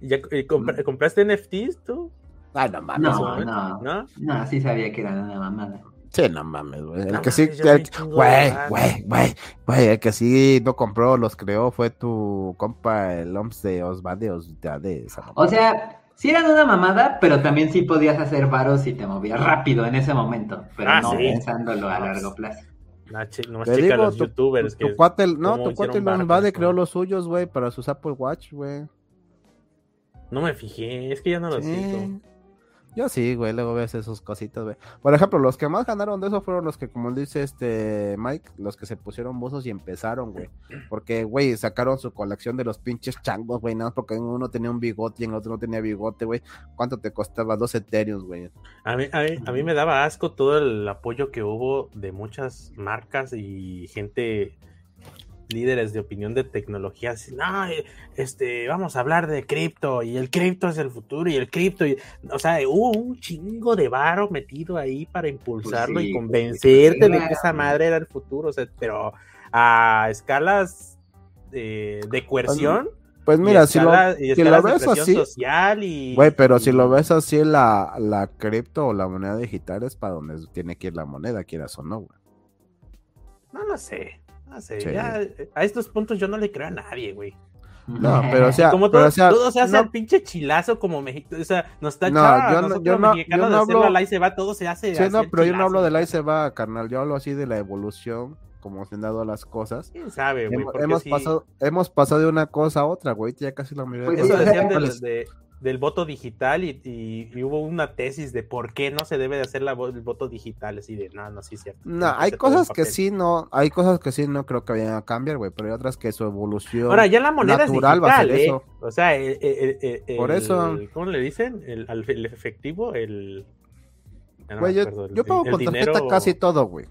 ¿Ya compra- compraste NFTs tú? Ay, no mames. No, no. ¿No? No, sí sabía que eran una mamada. Sí, no mames, güey. El No que sí, mames, güey, güey, güey, güey, el que sí no compró, los creó, fue tu compa, el OMS de Osvalde, de esa. O sea, sí eran una mamada, pero también sí podías hacer varos y te movías rápido en ese momento, pero Ah, no sí. pensándolo a No, largo plazo. No, nomás Te digo, los tu- youtubers. Tu que cuate, no, tu cuate creó los suyos, güey, para sus Apple Watch, güey. No me fijé, es que ya no los sigo. Yo sí, güey, luego ves esas cositas, güey. Por ejemplo, los que más ganaron de eso fueron los que, como dice este Mike, los que se pusieron buzos y empezaron, güey. Porque, güey, sacaron su colección de los pinches changos, güey, nada más porque uno tenía un bigote y en el otro no tenía bigote, güey. ¿Cuánto te costaba? Dos Ethereum, güey. A mí, a, mí, a mí me daba asco todo el apoyo que hubo de muchas marcas y gente líderes de opinión de tecnología, no, este, vamos a hablar de cripto y el cripto es el futuro y el cripto, y, o sea, hubo un chingo de varo metido ahí para impulsarlo Pues sí, y pues, convencerte de que esa madre era el futuro, o sea, pero a escalas eh, de coerción. Pues y mira, si lo, escala- y si lo escalas de ves así, social y güey, pero si lo ves así, la, la cripto o la moneda digital es para donde tiene que ir la moneda, quieras o no, güey. No lo sé, no sé, Sí. ya, eh, a estos puntos yo no le creo a nadie, güey. No, pero o sea, como pero, todo, o sea, todo se hace no- al pinche chilazo como México, o sea, nos está No, echando yo no- yo no- mexicanos yo de no hablo- la ley se va, todo se hace Sí, no, al pero yo no hablo de chilazo. la se va, carnal. Yo hablo así de la evolución, como se han dado las cosas. ¿Quién sabe, güey? Hemos, Porque hemos sí, pasado, hemos pasado de una cosa a otra, güey. Ya casi la mayoría Pues de Eso del, de- del voto digital y, y- y hubo una tesis de por qué no se debe de hacer la, el voto digital, así de, no, no, sí es cierto. No, hay cosas que papel". sí no, hay cosas que sí no creo que vayan a cambiar, güey, pero hay otras que su evolución. Ahora, ya la moneda natural es va a ser ¿eh? eso. O sea, el, el- el- el- Por eso. ¿Cómo le dicen? El, efectivo, el... no Güey, yo, acuerdo, yo pago con tarjeta dinero- casi todo, güey.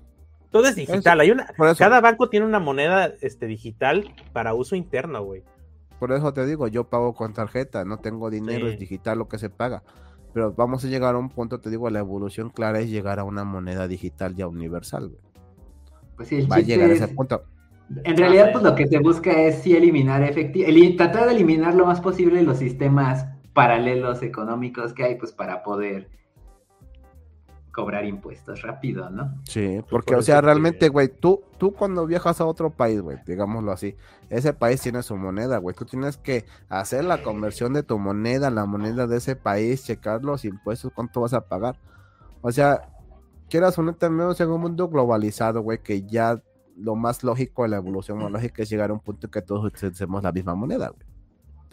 Todo es digital. Hay una, cada banco tiene una moneda este, digital para uso interno, güey. Por eso te digo, yo pago con tarjeta, no tengo dinero, Sí. es digital lo que se paga. Pero vamos a llegar a un punto, te digo, la evolución clara es llegar a una moneda digital ya universal, güey. Pues sí, el Va a llegar a es- ese punto. En realidad, pues lo que se busca es sí eliminar efectivo, tratar de eliminar lo más posible los sistemas paralelos económicos que hay, pues para poder cobrar impuestos rápido, ¿no? Sí, porque, por o sea, que- realmente, güey, tú, tú cuando viajas a otro país, güey, digámoslo así, ese país tiene su moneda, güey, tú tienes que hacer la conversión de tu moneda, la moneda de ese país, checar los impuestos, cuánto vas a pagar. O sea, quieras o no, también en un mundo globalizado, güey, que ya lo más lógico de la evolución más lógica es llegar a un punto en que todos utilicemos la misma moneda, güey.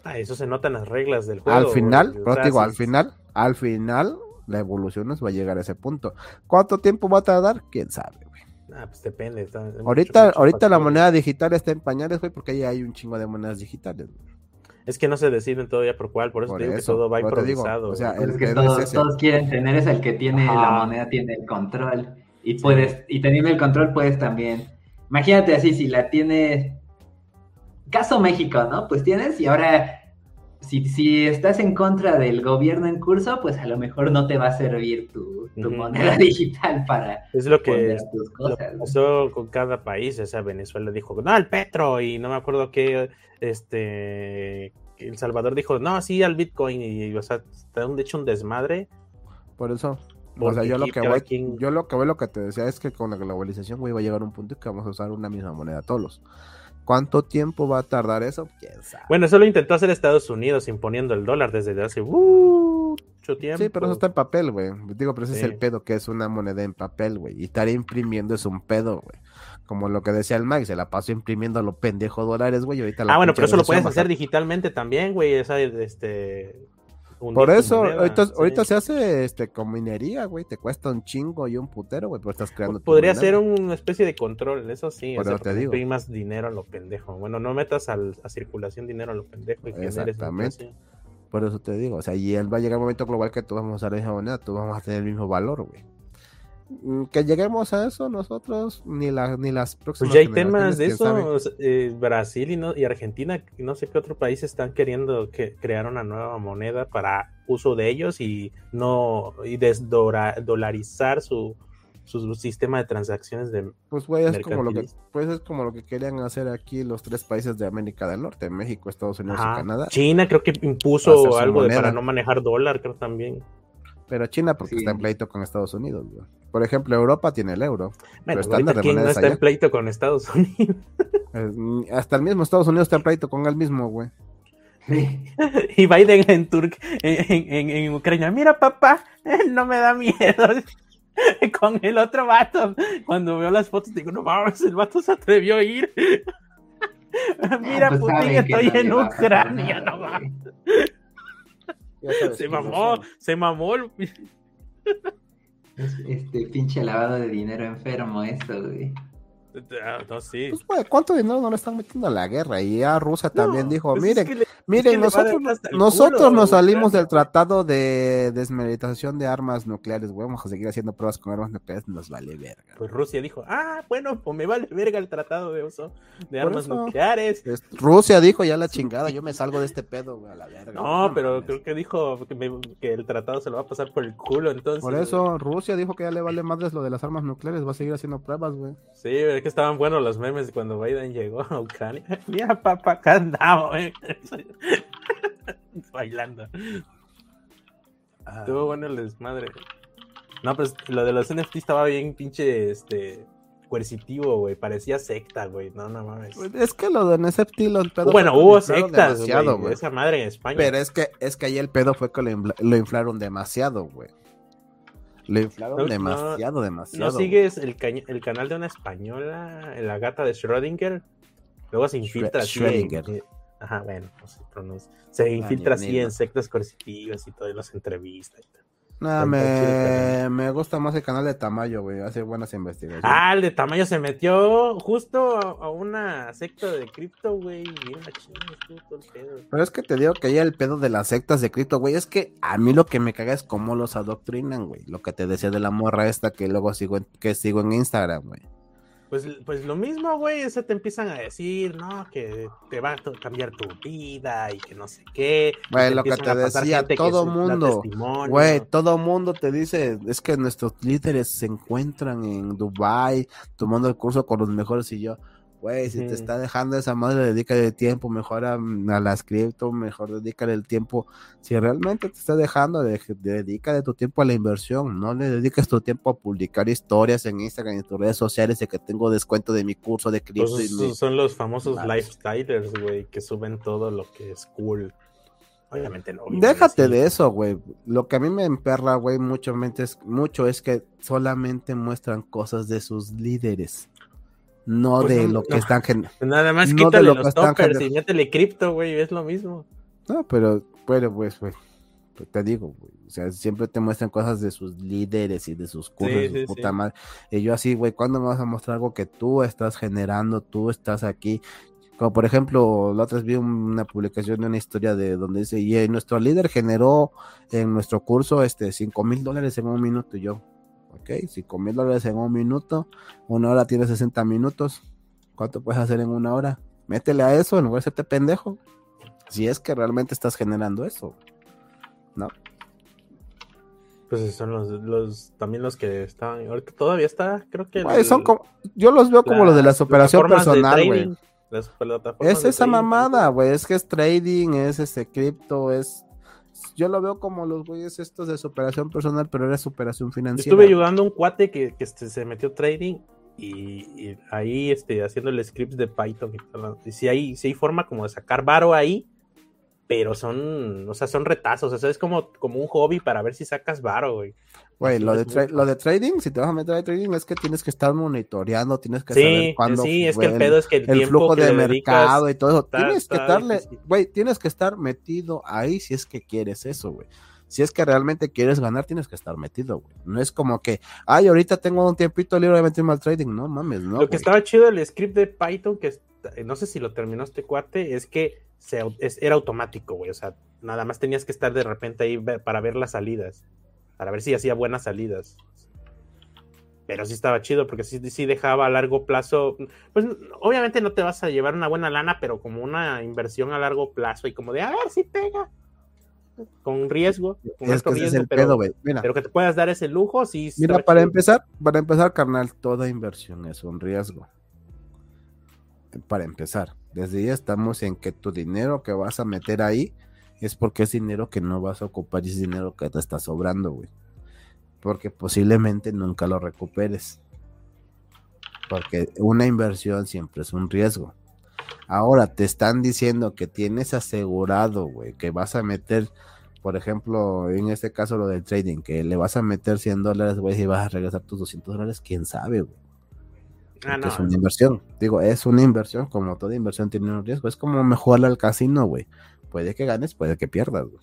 Ah, eso se nota en las reglas del juego. Al final, pero digo, al final, al final, la evolución nos va a llegar a ese punto. ¿Cuánto tiempo va a tardar? ¿Quién sabe, güey? Ah, pues depende. está- hay mucho- Ahorita, ahorita la moneda digital está en pañales, güey, porque ya hay un chingo de monedas digitales. güey. Es que no se deciden todavía por cuál, por eso Por te digo eso, que todo va digo, improvisado. o sea, el es que es todos, quieren tener es el que tiene Ajá. la moneda, tiene el control. Y puedes, y teniendo el control puedes también. Imagínate así, si la tienes. Caso México, ¿no? Pues tienes, y ahora, si, si estás en contra del gobierno en curso, pues a lo mejor no te va a servir tu, moneda [LAUGHS] digital para es lo que poner tus lo cosas. pasó con cada país. O sea, Venezuela dijo, no, al Petro. Y no me acuerdo qué, este. El Salvador dijo, no, sí, al Bitcoin. Y, o sea, está un, de hecho un desmadre. Por eso, o sea, yo lo que voy, quien- yo lo que voy, lo que te decía es que con la globalización, güey, va a llegar un punto en que vamos a usar una misma moneda todos. ¿Cuánto tiempo va a tardar eso? ¿Quién sabe? Bueno, eso lo intentó hacer Estados Unidos imponiendo el dólar desde hace uh, mucho tiempo. Sí, pero eso está en papel, güey. Digo, pero ese es el pedo, que es una moneda en papel, güey. Y estar imprimiendo es un pedo, güey. Como lo que decía el Mike, se la pasó imprimiendo a los pendejos dólares, güey. y Ahorita la Ah, bueno, pero eso lo puedes hacer digitalmente también, güey. Esa, este. Por eso, ahorita, sí. ahorita se hace este con minería, güey. Te cuesta un chingo y un putero, güey, pero estás creando. Podría ser una especie de control, eso sí. Por o sea, te digo. dinero a lo pendejo. Bueno, no metas al- a circulación dinero a lo pendejo y Exactamente. Por eso te digo, o sea, y él va a llegar un momento global que todos vamos a usar la misma moneda, todos vamos a tener el mismo valor, güey. Mm, Que lleguemos a eso nosotros, ni, la, ni las Pues próximas ya hay temas de eso. eh, Brasil y, no, y Argentina, y no sé qué otro país están queriendo que crear una nueva moneda para uso de ellos y no y desdolarizar su, su sistema de transacciones de Pues, güey, es como, lo que, pues es como lo que querían hacer aquí los tres países de América del Norte, México, Estados Unidos Ajá. y Canadá. China creo que impuso algo de para no manejar dólar, creo también. Pero China porque Sí. está en pleito con Estados Unidos, güey. Por ejemplo, Europa tiene el euro. Bueno, estándar ahorita de quién no está en allá. pleito con Estados Unidos. Eh, mm, hasta el mismo Estados Unidos está en pleito con él mismo, güey. Sí. [LAUGHS] y Biden en, Turk en, en- en Ucrania, mira papá, [LAUGHS] no me da miedo. [LAUGHS] Con el otro vato, cuando veo las fotos, digo, no mames, el vato se atrevió a ir. mira, Pues Putin, estoy en Ucrania, nada, no mames. Sabes Se mamó, se mamó. el- [LAUGHS] Es- Este pinche lavado de dinero enfermo, esto, güey. Ah, No, sí. Pues, güey, ¿cuánto dinero no le están metiendo a la guerra? Y ya Rusia también No, dijo, pues es miren, que le- miren, que le a nosotros, nosotros culo, nos salimos del tratado de desmilitarización de armas nucleares, güey, vamos a seguir haciendo pruebas con armas nucleares, nos vale verga. Pues Rusia dijo, ah, bueno, pues me vale verga el tratado de uso de Por armas eso. nucleares. Es- Rusia dijo ya la chingada, yo me salgo de este pedo, güey, a la verga. No, pero creo que dijo que, me- que el tratado se lo va a pasar por el culo, entonces. Por eso Rusia dijo que ya le vale madres lo de las armas nucleares, va a seguir haciendo pruebas, güey. Sí, es que estaban buenos los memes cuando Biden llegó a Ucrania. [LAUGHS] Mira, papá, acá andamos, eh. [LAUGHS] Bailando. Estuvo bueno el desmadre. No, pues lo de los NFT estaba bien pinche, este, coercitivo, güey. Parecía secta, güey. No, no mames. Pues, Es que lo de NFT, los pedos bueno, hubo sectas, demasiado, güey. Esa madre en España. Pero es que, es que ahí el pedo fue que lo inflaron demasiado, güey. Lo inflaron No, no, demasiado, demasiado. ¿No sigues el, el canal de una española, la gata de Schrödinger? Luego se infiltra así. en- Schrödinger. ajá, bueno, no se pronuncia. Se infiltra ni- así en sectas coercitivas y todo, y las entrevistas. y todo. Nah, me, me gusta más el canal de Tamayo, güey. Hace buenas investigaciones. Ah, el de tamaño se metió justo a, a una secta de cripto, güey. Todo el pedo. Pero es que te digo que ya el pedo de las sectas de cripto, güey, es que a mí lo que me caga es cómo los adoctrinan, güey. Lo que te decía de la morra esta que luego sigo en, que sigo en Instagram, güey. Pues, pues lo mismo, güey, eso te empiezan a decir, ¿no? Que te va a cambiar tu vida y que no sé qué. Güey, lo que te decía, todo mundo. Güey, todo mundo te dice, es que nuestros líderes se encuentran en Dubai tomando el curso con los mejores y yo, güey, si te está dejando esa madre, dedícale tiempo mejor a, a las cripto, mejor dedícale el tiempo. Si realmente te está dejando, de, dedícale tu tiempo a la inversión, no le dediques tu tiempo a publicar historias en Instagram y en tus redes sociales de que tengo descuento de mi curso de cripto. Pues mi- esos son los famosos Mames. lifestylers, güey, que suben todo lo que es cool. Obviamente no. Déjate sí. de eso, güey. Lo que a mí me emperra, güey, mucho, mente es, mucho es que solamente muestran cosas de sus líderes. No Pues de no, lo que no. están gen- [LAUGHS] Nada más no de quítale lo que los están toppers gener- y métele cripto, güey, es lo mismo. No, pero, pero pues, güey. pues, te digo, güey. O sea, siempre te muestran cosas de sus líderes y de sus cursos, Sí, de su sí, puta sí. madre. Y yo así, güey, ¿cuándo me vas a mostrar algo que tú estás generando? Tú estás aquí. Como por ejemplo, la otra vez vi un- una publicación de una historia de donde dice, y eh, nuestro líder generó en nuestro curso este 5 mil dólares en un minuto. Y yo, ok, 5 mil dólares en un minuto, una hora tiene 60 minutos. ¿Cuánto puedes hacer en una hora? Métele a eso en lugar de hacerte pendejo. Si es que realmente estás generando eso. ¿No? Pues son los, los también los que están, ahorita todavía está, creo que... Güey, el- son como, yo los veo como los de la superación personal, güey. Es esa trading, mamada, güey. Es que es trading, es este cripto, es. Yo lo veo como los güeyes estos de superación personal, pero era superación Yo financiera. estuve ayudando a un cuate que, que este, se metió trading y, y ahí este, haciendo el scripts de Python. Y, sí, hay, sí hay forma como de sacar varo ahí, pero son, o sea, son retazos. O sea, es como, como un hobby para ver si sacas varo, güey. Güey, lo de, lo de trading, si te vas a meter a trading, es que tienes que estar monitoreando, tienes que Sí, saber cuándo sí, es que el pedo es que el, flujo que de mercado y todo eso. está- tienes que está difícil. güey, tienes que estar metido ahí si es que quieres eso, güey. Si es que realmente quieres ganar, tienes que estar metido, güey. No es como que, ay, ahorita tengo un tiempito libre de meterme al trading. No mames, no. Lo que estaba chido del script de Python, que no sé si lo terminó este cuate, es que se es- era automático, güey. O sea, nada más tenías que estar de repente ahí para ver las salidas, para ver si hacía buenas salidas. Pero sí estaba chido porque sí, sí dejaba a largo plazo. Pues obviamente no te vas a llevar una buena lana, pero como una inversión a largo plazo y como de a ver si pega. Con riesgo, con Es que es el pero, pedo. Mira, pero que te puedas dar ese lujo, sí. Mira, para chido. empezar, para empezar, carnal, toda inversión es un riesgo. Para empezar, desde ya estamos en que tu dinero que vas a meter ahí es porque es dinero que no vas a ocupar y es dinero que te está sobrando, güey. Porque posiblemente nunca lo recuperes. Porque una inversión siempre es un riesgo. Ahora te están diciendo que tienes asegurado, güey, que vas a meter, por ejemplo, en este caso lo del trading, que le vas a meter 100 dólares, güey, y vas a regresar tus 200 dólares, quién sabe, güey. Ah, no, es una inversión. Digo, es una inversión, como toda inversión tiene un riesgo. Es como mejor al casino, güey. Puede que ganes, puede que pierdas, güey.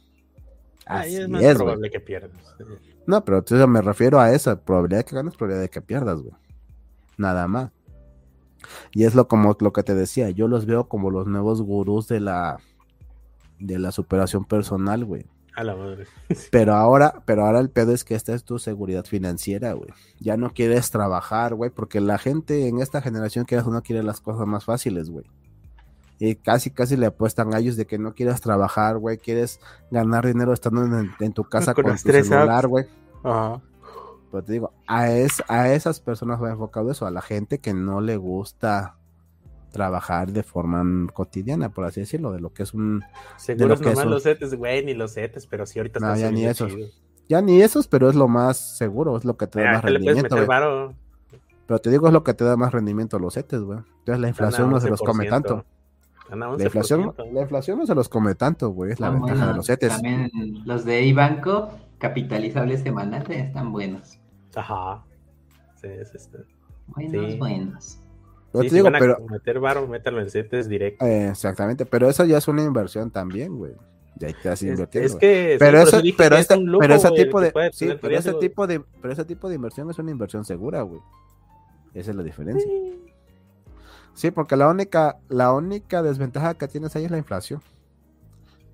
Ahí Así es más es, güey. probable que pierdas. No, pero entonces me refiero a esa probabilidad de que ganes, probabilidad de que pierdas, güey. Nada más. Y es lo como lo que te decía, yo los veo como los nuevos gurús de la de la superación personal, güey. A la madre. [LAUGHS] Pero ahora, pero ahora el pedo es que esta es tu seguridad financiera, güey. Ya no quieres trabajar, güey, porque la gente en esta generación que no quiere las cosas más fáciles, güey. Y casi, casi le apuestan a ellos de que no quieras trabajar, güey. Quieres ganar dinero estando en, en tu casa Con con, tu tres celular, güey. Ajá. Pero te digo, a, es, a esas personas va enfocado eso, a la gente que no le gusta trabajar de forma cotidiana, por así decirlo, de lo que es un... Es nomás un- los setes, güey, ni los setes, pero sí ahorita No, ya ni esos. chido. Ya ni esos, pero es lo más seguro, es lo que te da más rendimiento. Pero te digo, es lo que te da más rendimiento a los CETES, güey. Entonces la inflación no se los come 11%. tanto. La inflación, 11%. la inflación no se los come tanto, güey. Es la Ah, ventaja bueno, de los CETES. También los de Ibanco, capitalizables semanales, están buenos. Ajá. Sí, sí, sí. Buenos, Sí. buenos. Sí, te si digo, van a pero... meter varo, métanlo en setes directo. eh, exactamente, pero eso ya es una inversión también, güey. Ya te vas Es, que. pero eso, pero que es esta- un lujo, pero ese tipo de, sí, pero ese tipo de, pero ese tipo de inversión es una inversión segura, güey. Esa es la diferencia. Sí. Sí, porque la única, la única desventaja que tienes ahí es la inflación.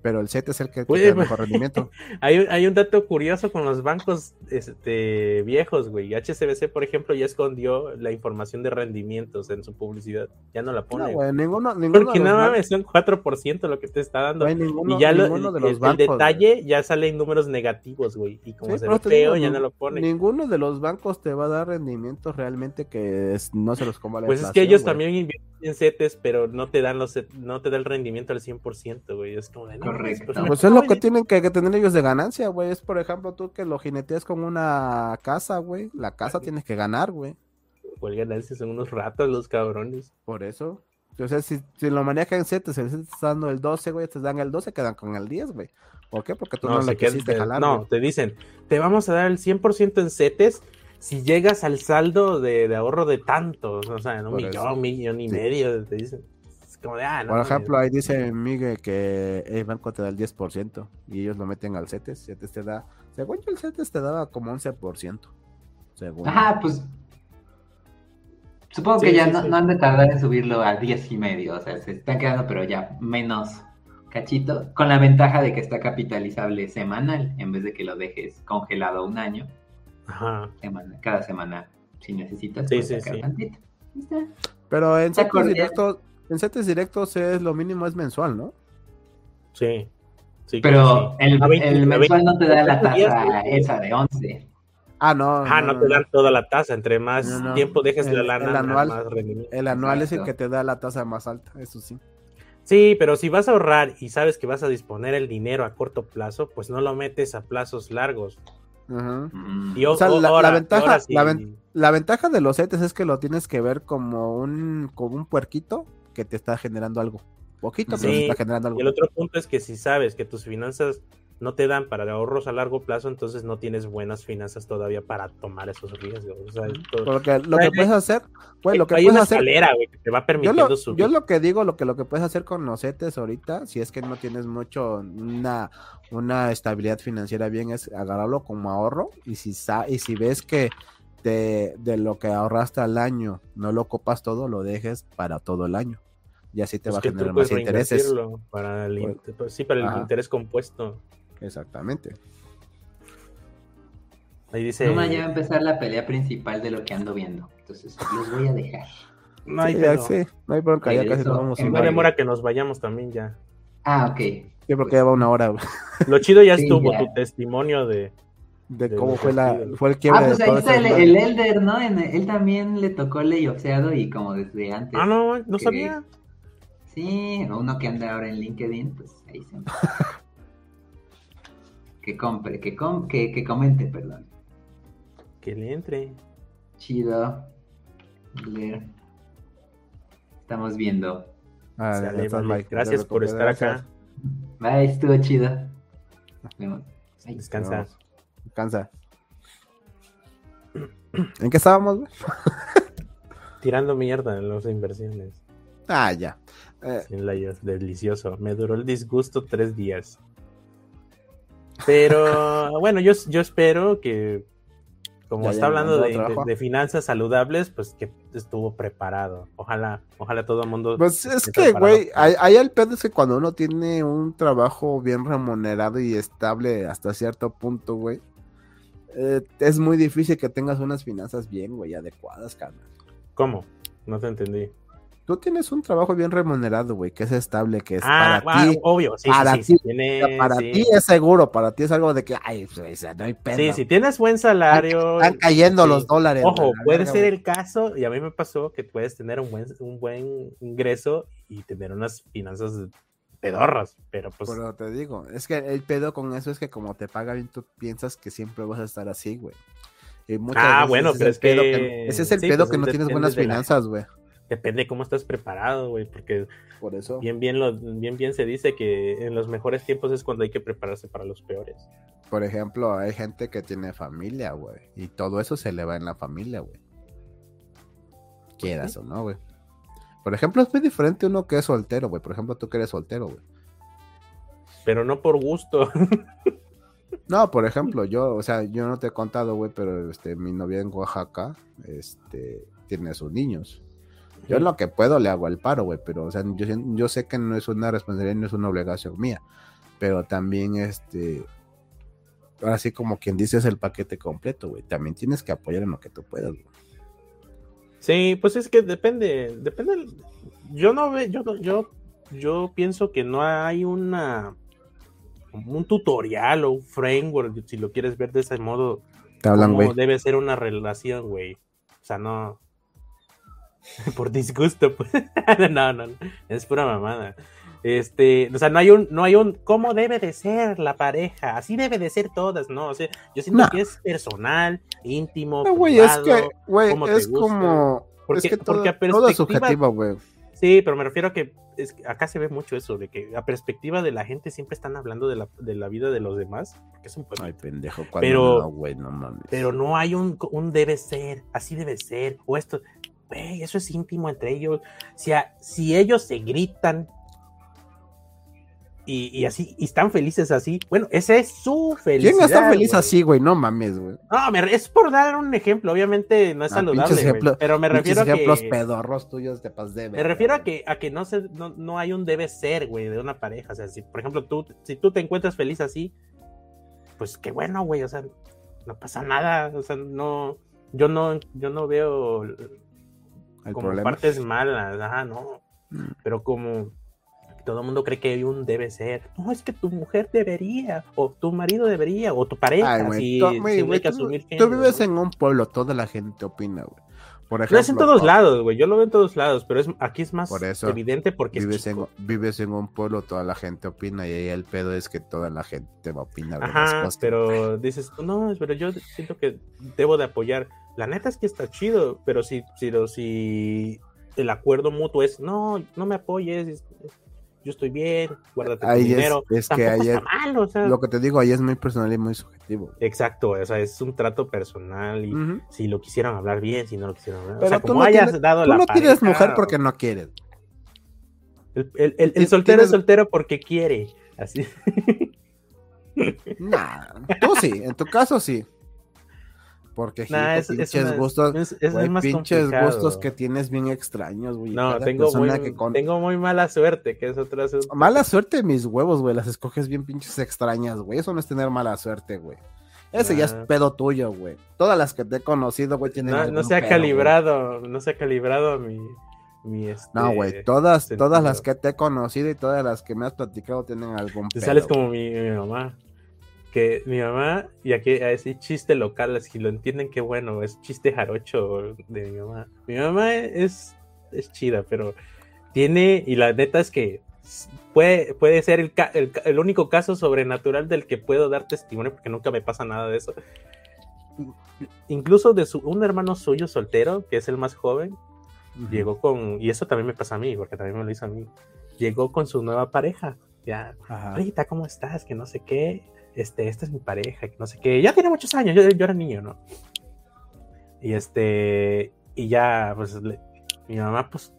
Pero el CET es el que, Oye, da pues- mejor rendimiento. [LAUGHS] Hay, un- hay un dato curioso con los bancos este, viejos, güey. HSBC, por ejemplo, ya escondió la información de rendimientos en su publicidad. Ya no la No, pone. güey, ninguno, ninguno Porque no mames, son 4% lo que te está dando. ninguno, y ya lo- el, de los el bancos, detalle ya sale en números negativos, güey. Y como Sí, se ve feo, digo, ya no lo pone. Ninguno de los bancos te va a dar rendimientos realmente que es- no se los coma la Pues es que ellos güey. también invierten en CETES, pero no te dan los set- no te da el rendimiento al 100%, güey. Es como de no, Correcto. pues, Pues es lo que tienen que, que tener ellos de ganancia, güey. Es, por ejemplo, tú que lo jineteas con una casa, güey. La casa tienes que ganar, güey. ¿Cuál ganancia? Son unos ratos los cabrones. Por eso. Entonces, si, si lo manejan en CETES, si les estás dando el 12, güey, te dan el 12, quedan con el 10, güey. ¿Por qué? Porque tú no, le quedan- quisiste te- jalar, no, güey. te dicen, te vamos a dar el 100% en CETES si llegas al saldo de, de ahorro de tantos, o sea, en un Por millón, eso. millón y Sí. medio, te dicen. Es como de, ah, no. Por ejemplo, ahí dice Miguel que el banco te da el 10% y ellos lo meten al CETES. CETES te da, según yo, el CETES te daba como 11%. Según yo. Ajá, pues. Supongo Sí, que ya sí, no, sí. no han de tardar en subirlo a 10 y medio. O sea, se están quedando, pero ya menos cachito. Con la ventaja de que está capitalizable semanal, en vez de que lo dejes congelado un año. Ajá. semana- cada semana, si necesitas, Sí, puedes sí, sacar sí. tantito. Pero en CETES. En CETES directos es lo mínimo es mensual, ¿no? Sí. Sí, Pero sí. el, A 20, el a mensual 20, no te da la 20 días, tasa esa de 11. Ah, no. Ajá, no, te dan toda la tasa. Entre más No, no. tiempo dejes El- la el lana, anual- más rendimiento. El anual es el que te da la tasa más alta, eso sí. Sí, pero si vas a ahorrar y sabes que vas a disponer el dinero a corto plazo, pues no lo metes a plazos largos. Y O sea, la- ventaja- ahora sí- la ven- La ventaja de los CETES es que lo tienes que ver como un, como un puerquito que te está generando algo. Poquito, pero Sí, te está generando algo. Y el otro punto es que si sabes que tus finanzas no te dan para ahorros a largo plazo, entonces no tienes buenas finanzas todavía para tomar esos riesgos. O sea, todo- Porque lo que puedes hacer, güey, lo que hay puedes una hacer. escalera, güey, que te va Yo permitiendo lo, subir. yo lo que digo, lo que lo que puedes hacer con los CETES ahorita, si es que no tienes mucho una, una estabilidad financiera bien, es agarrarlo como ahorro y si sa- y si ves que de, de lo que ahorraste al año no lo copas todo, lo dejes para todo el año. Y así te Pues va a generar más intereses. Para el, in- pues sí, para el Ajá. interés compuesto. Exactamente. Ahí dice. No, ya va a empezar la pelea principal de lo que ando viendo. Entonces, los voy a dejar. [LAUGHS] No hay sí, ya, sí, no hay bronca, ya casi nos vamos. No demora que nos vayamos también ya. Ah, ok. Sí, porque ya va una hora Lo chido ya Sí, estuvo ya. tu testimonio de. de De cómo fue la fue el quiebre Ah, pues de ahí está el, el Elder, ¿no? En- él también le tocó leyoxeado y como desde antes. Ah, no, no que- sabía. Sí, o uno que anda ahora en LinkedIn, pues ahí se [LAUGHS] Que compre, que, com que, que comente, perdón. Que le entre. Chido. Leer. Estamos viendo. Ah, ya Sale, estás, vale. Mike. Gracias por estar acá. Bye, estuvo chido. Nos vemos. Ay, Descansa. Descansa. [CLEARS THROAT] ¿En qué estábamos? Tirando mierda en las inversiones. Ah, ya. Eh, Sin layers, delicioso. Me duró el disgusto tres días. Pero [LAUGHS] bueno, yo, yo espero que como Ya, está ya hablando de, de- trabajo. de finanzas saludables, pues que estuvo preparado. Ojalá, ojalá todo el mundo. Pues es que, güey, ahí ahí el pedo es que cuando uno tiene un trabajo bien remunerado y estable hasta cierto punto, güey, eh, es muy difícil que tengas unas finanzas bien, güey, adecuadas, carnal. ¿Cómo? No te entendí. Tú tienes un trabajo bien remunerado, güey, que es estable, que es Ah, para ah, ti. obvio, sí, para sí, ti, sí, tiene- para sí. ti es seguro, para ti es algo de que, ay, pues, no hay pedo. Sí, si tienes buen salario. Están cayendo los dólares. Ojo, puede verga, ser el caso, y a mí me pasó que puedes tener un buen, un buen ingreso y tener unas finanzas pedorras, pero pues Pero te digo, es que el pedo con eso es que como te paga bien, tú piensas que siempre vas a estar así, güey. Y muchas Ah, veces bueno, ese pero es que- ese es el pedo pues, que no tienes buenas finanzas, güey. Depende de cómo estás preparado, güey, porque Por eso. bien, bien, lo, bien, bien se dice que en los mejores tiempos es cuando hay que prepararse para los peores. Por ejemplo, hay gente que tiene familia, güey. Y todo eso se le va en la familia, güey. Quieras o no, güey. Por ejemplo, es muy diferente uno que es soltero, güey. Por ejemplo, tú que eres soltero, güey. Pero no por gusto. [LAUGHS] No, por ejemplo, yo, o sea, yo no te he contado, güey, pero este, mi novia en Oaxaca, este, tiene sus niños. Yo en lo que puedo le hago el paro, güey, pero, o sea, yo, yo sé que no es una responsabilidad, no es una obligación mía, pero también, este, ahora sí como quien dice es el paquete completo, güey, también tienes que apoyar en lo que tú puedas, güey. Sí, pues es que depende, depende. Yo no ve, yo yo, yo pienso que no hay una un tutorial o un framework, si lo quieres ver de ese modo, Te hablan, güey. debe ser una relación, güey. O sea, no. [LAUGHS] Por disgusto, pues. [LAUGHS] no, no, no, es pura mamada. Este, o sea, no hay un, no hay un, ¿cómo debe de ser la pareja? Así debe de ser todas, ¿no? O sea, yo siento que es personal, íntimo, No, güey, es que, güey, es como, Porque- es que todo, porque a perspectiva- güey. Sí, pero me refiero a que es, acá se ve mucho eso, de que a perspectiva de la gente siempre están hablando de la, de la vida de los demás, porque es un pueblo. Ay, pendejo, Pero- no, güey, no mames. pero no hay un, un debe ser, así debe ser, o esto, güey, eso es íntimo entre ellos. Si, a- si ellos se gritan y, y así, y están felices así, bueno, esa es su felicidad. ¿Quién está feliz güey. así, güey? No mames, güey. No, me- es por dar un ejemplo, obviamente no es Ah, saludable, pinches güey, ejemplos- pero me refiero a ejemplos que... pedorros tuyos te pas de Me refiero a que, a que no, se, no, no hay un debe ser, güey, de una pareja. O sea, si, por ejemplo, tú, si tú te encuentras feliz así, pues qué bueno, güey. O sea, no pasa nada. O sea, no, yo no, yo no veo como problema. partes malas, ajá, no. Mm. Pero como todo el mundo cree que un debe ser. No, es que tu mujer debería, o tu marido debería, o tu pareja. Ay, hay güey, que tú, asumir tú vives en un pueblo, toda la gente opina, güey. Por Lo ejemplo, es en todos to- lados, güey. Yo lo veo en todos lados, pero es, aquí es más Por eso, evidente porque es Vives en, chico. vives en un pueblo, toda la gente opina y ahí el pedo es que toda la gente va a opinar de Ajá, cosas. pero dices, no, pero yo siento que debo de apoyar. La neta es que está chido, pero si, si, si el acuerdo mutuo es, no, no me apoyes, es- yo estoy bien, guárdate tu Ahí es- dinero. es que ahí es- mal, o sea. Lo que te digo ahí es muy personal y muy subjetivo. Exacto, o sea, es un trato personal y si lo quisieron hablar bien, si no lo quisieron hablar. Pero o sea, tú como no hayas tienes- dado Tú la no pareja, mujer porque no quieres. El, el- el- el Tienes- soltero es soltero porque quiere. Así. Nah, tú sí, en tu caso sí. Porque Nah, es pinches una- gustos, es- es güey, más pinches complicado. gustos que tienes bien extraños, güey. No, Cada tengo muy, persona que con- tengo muy mala suerte, que es otra. Mala suerte mis huevos, güey. Las escoges bien pinches extrañas, güey. Eso no es tener mala suerte, güey. Ese ya es pedo tuyo, güey. Todas las que te he conocido, güey, tienen No, no se ha pedo, calibrado, no se ha calibrado mi, mi este, No, güey. Todas, sentido. todas las que te he conocido y todas las que me has platicado tienen algún Te pedo. sales como mi, mi mamá. Que mi mamá, y aquí a decir chiste local, si lo entienden, qué bueno, es chiste jarocho de mi mamá. Mi mamá es, es chida, pero tiene, y la neta es que puede, puede ser el, el, el único caso sobrenatural del que puedo dar testimonio, porque nunca me pasa nada de eso. Incluso de su, un hermano suyo soltero, que es el más joven, Ujú. llegó con, y eso también me pasa a mí, porque también me lo hizo a mí, llegó con su nueva pareja, ya. Rita, ¿cómo estás? Que no sé qué, este, esta es mi pareja, que no sé qué, ya tiene muchos años, yo, yo era niño, ¿no? Y este, y ya, pues, le- mi mamá, pues,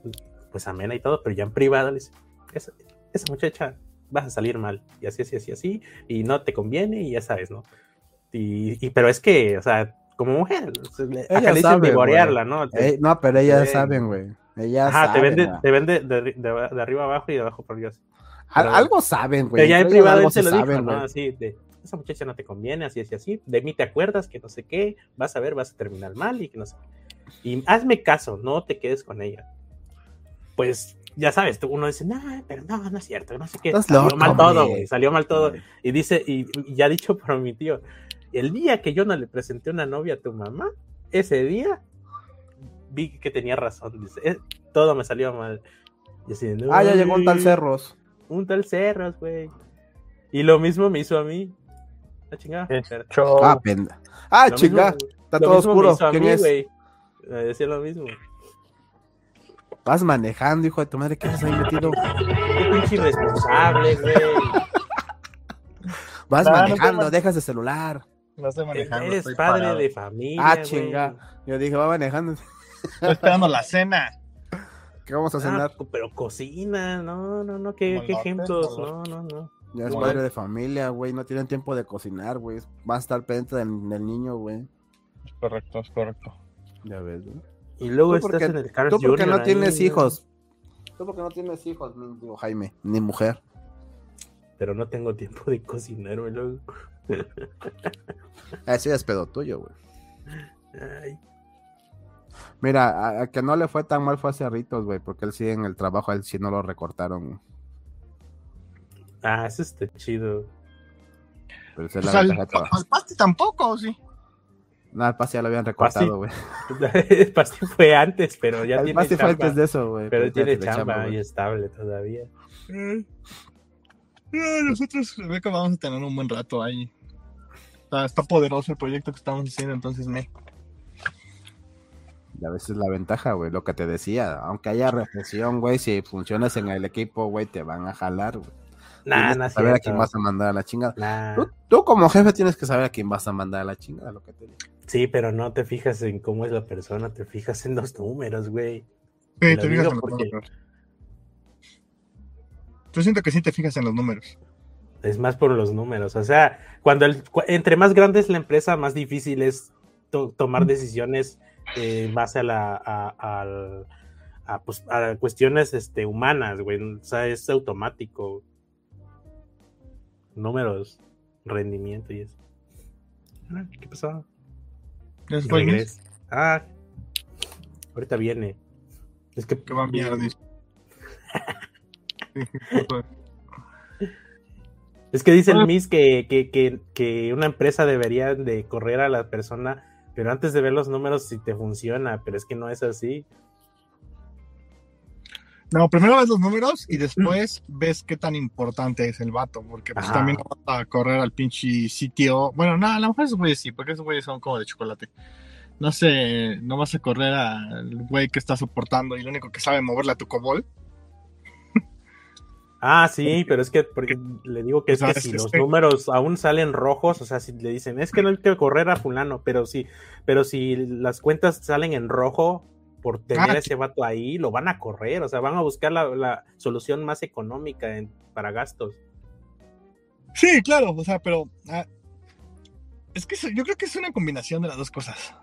pues amena y todo, pero ya en privado le dice, esa, esa muchacha vas a salir mal, y así, así, así, así, y no te conviene, y ya sabes, ¿no? Y, y pero es que, o sea, como mujer. Acá le dicen vivorearla, ¿no? Eh, no, pero ellas Sí. saben, güey. Ellas Ajá, te saben, vende, güey. te vende de, de- de arriba abajo y de abajo por Dios. Pero- algo saben, güey. Pero ya en privado él se lo dijo, saben, ¿no? güey. Así de, esa muchacha no te conviene, así, así, así. De mí te acuerdas que no sé qué, vas a ver, vas a terminar mal y que no sé. Y hazme caso, no te quedes con ella. Pues, ya sabes, uno dice, no, pero no, no es cierto, no sé qué. Estás salió loco, mal todo, güey, salió mal todo. Y dice, y, y ya dicho por mi tío, el día que yo no le presenté una novia a tu mamá, ese día vi que tenía razón. Dice, "Eh, todo me salió mal. Y así, Ah, ya llegó un tal "Ay, Cerros. Un tal Cerros, güey. Y lo mismo me hizo a mí. La chingada. Pero- show. Ah, penda. Ah, lo chinga. mismo- Está todo oscuro. ¿Quién mí, es? güey. Me decía lo mismo. Vas manejando, hijo de tu madre. ¿Qué haces ahí metido? Qué pinche irresponsable, güey. Vas No, no manejando, te- dejas el celular. No estoy manejando. Eres padre parado. de familia. Ah, chinga. Yo dije, va manejando. Estoy esperando la cena. ¿Qué vamos a Ah, cenar? co- pero cocina, no, no, no, qué, qué ejemplos, no, no, no. Ya es padre de familia, güey. No tienen tiempo de cocinar, güey. Va a estar pendiente del, del niño, güey. Es correcto, es correcto. Ya ves, güey. Y luego estás porque- en el Carl Tú porque Jr. no ahí, tienes hijos. Tú porque no tienes hijos, digo, Jaime, ni mujer. Pero no tengo tiempo de cocinar, güey. luego. Ese ya es pedo tuyo, güey. [LAUGHS] Ay, Mira, a, a que no le fue tan mal fue a Cerritos, güey, porque él sí en el trabajo, él sí no lo recortaron. Ah, eso está chido. Pero es Pues la al, al Pasti tampoco, sí. No, al Pasti ya lo habían recortado, güey. [LAUGHS] El Pasti fue antes, pero ya Al tiene Pasti fue chamba. antes de eso, güey. Pero tiene chamba güey. y estable todavía. Eh, eh, nosotros, Rebeca, vamos a tener un buen rato ahí. Está, está poderoso el proyecto que estamos haciendo, entonces me. Y a veces la ventaja, güey, lo que te decía, aunque haya recesión, güey, si funcionas en el equipo, güey, te van a jalar, güey. Nah, no saber a quién vas a mandar a la chingada. Nah. Tú, tú como jefe tienes que saber a quién vas a mandar a la chingada, lo que te digo. Sí, pero no te fijas en cómo es la persona, te fijas en los números, güey. Sí, te fijas digo en los porque- números. Yo siento que sí te fijas en los números. Es más por los números. O sea, cuando el, entre más grande es la empresa, más difícil es to- tomar decisiones eh, en base a la a, al- a, pues, a cuestiones este, humanas, güey. O sea, es automático. Números, rendimiento y eso. Ah, ¿Qué pasó? Regresa. Ah, ahorita viene. Es que que va a. [LAUGHS] Es que dice el Ah. MIS que, que, que, que una empresa debería de correr a la persona, pero antes de ver los números si te funciona, pero es que no es así. No, primero ves los números y después ves qué tan importante es el vato, porque pues Ajá. también no vas a correr al pinche sitio. Bueno, no, a lo mejor esos güeyes sí, porque esos güeyes son como de chocolate. No sé, no vas a correr al güey que está soportando y lo único que sabe moverle a tu cobol. Ah, sí, pero es que porque le digo que es que si los números aún salen rojos, o sea, si le dicen, es que no hay que correr a fulano, pero sí, pero si las cuentas salen en rojo por tener Ah, ese vato ahí, lo van a correr, o sea, van a buscar la, la solución más económica en- para gastos. Sí, claro, o sea, pero ah, es que yo creo que es una combinación de las dos cosas.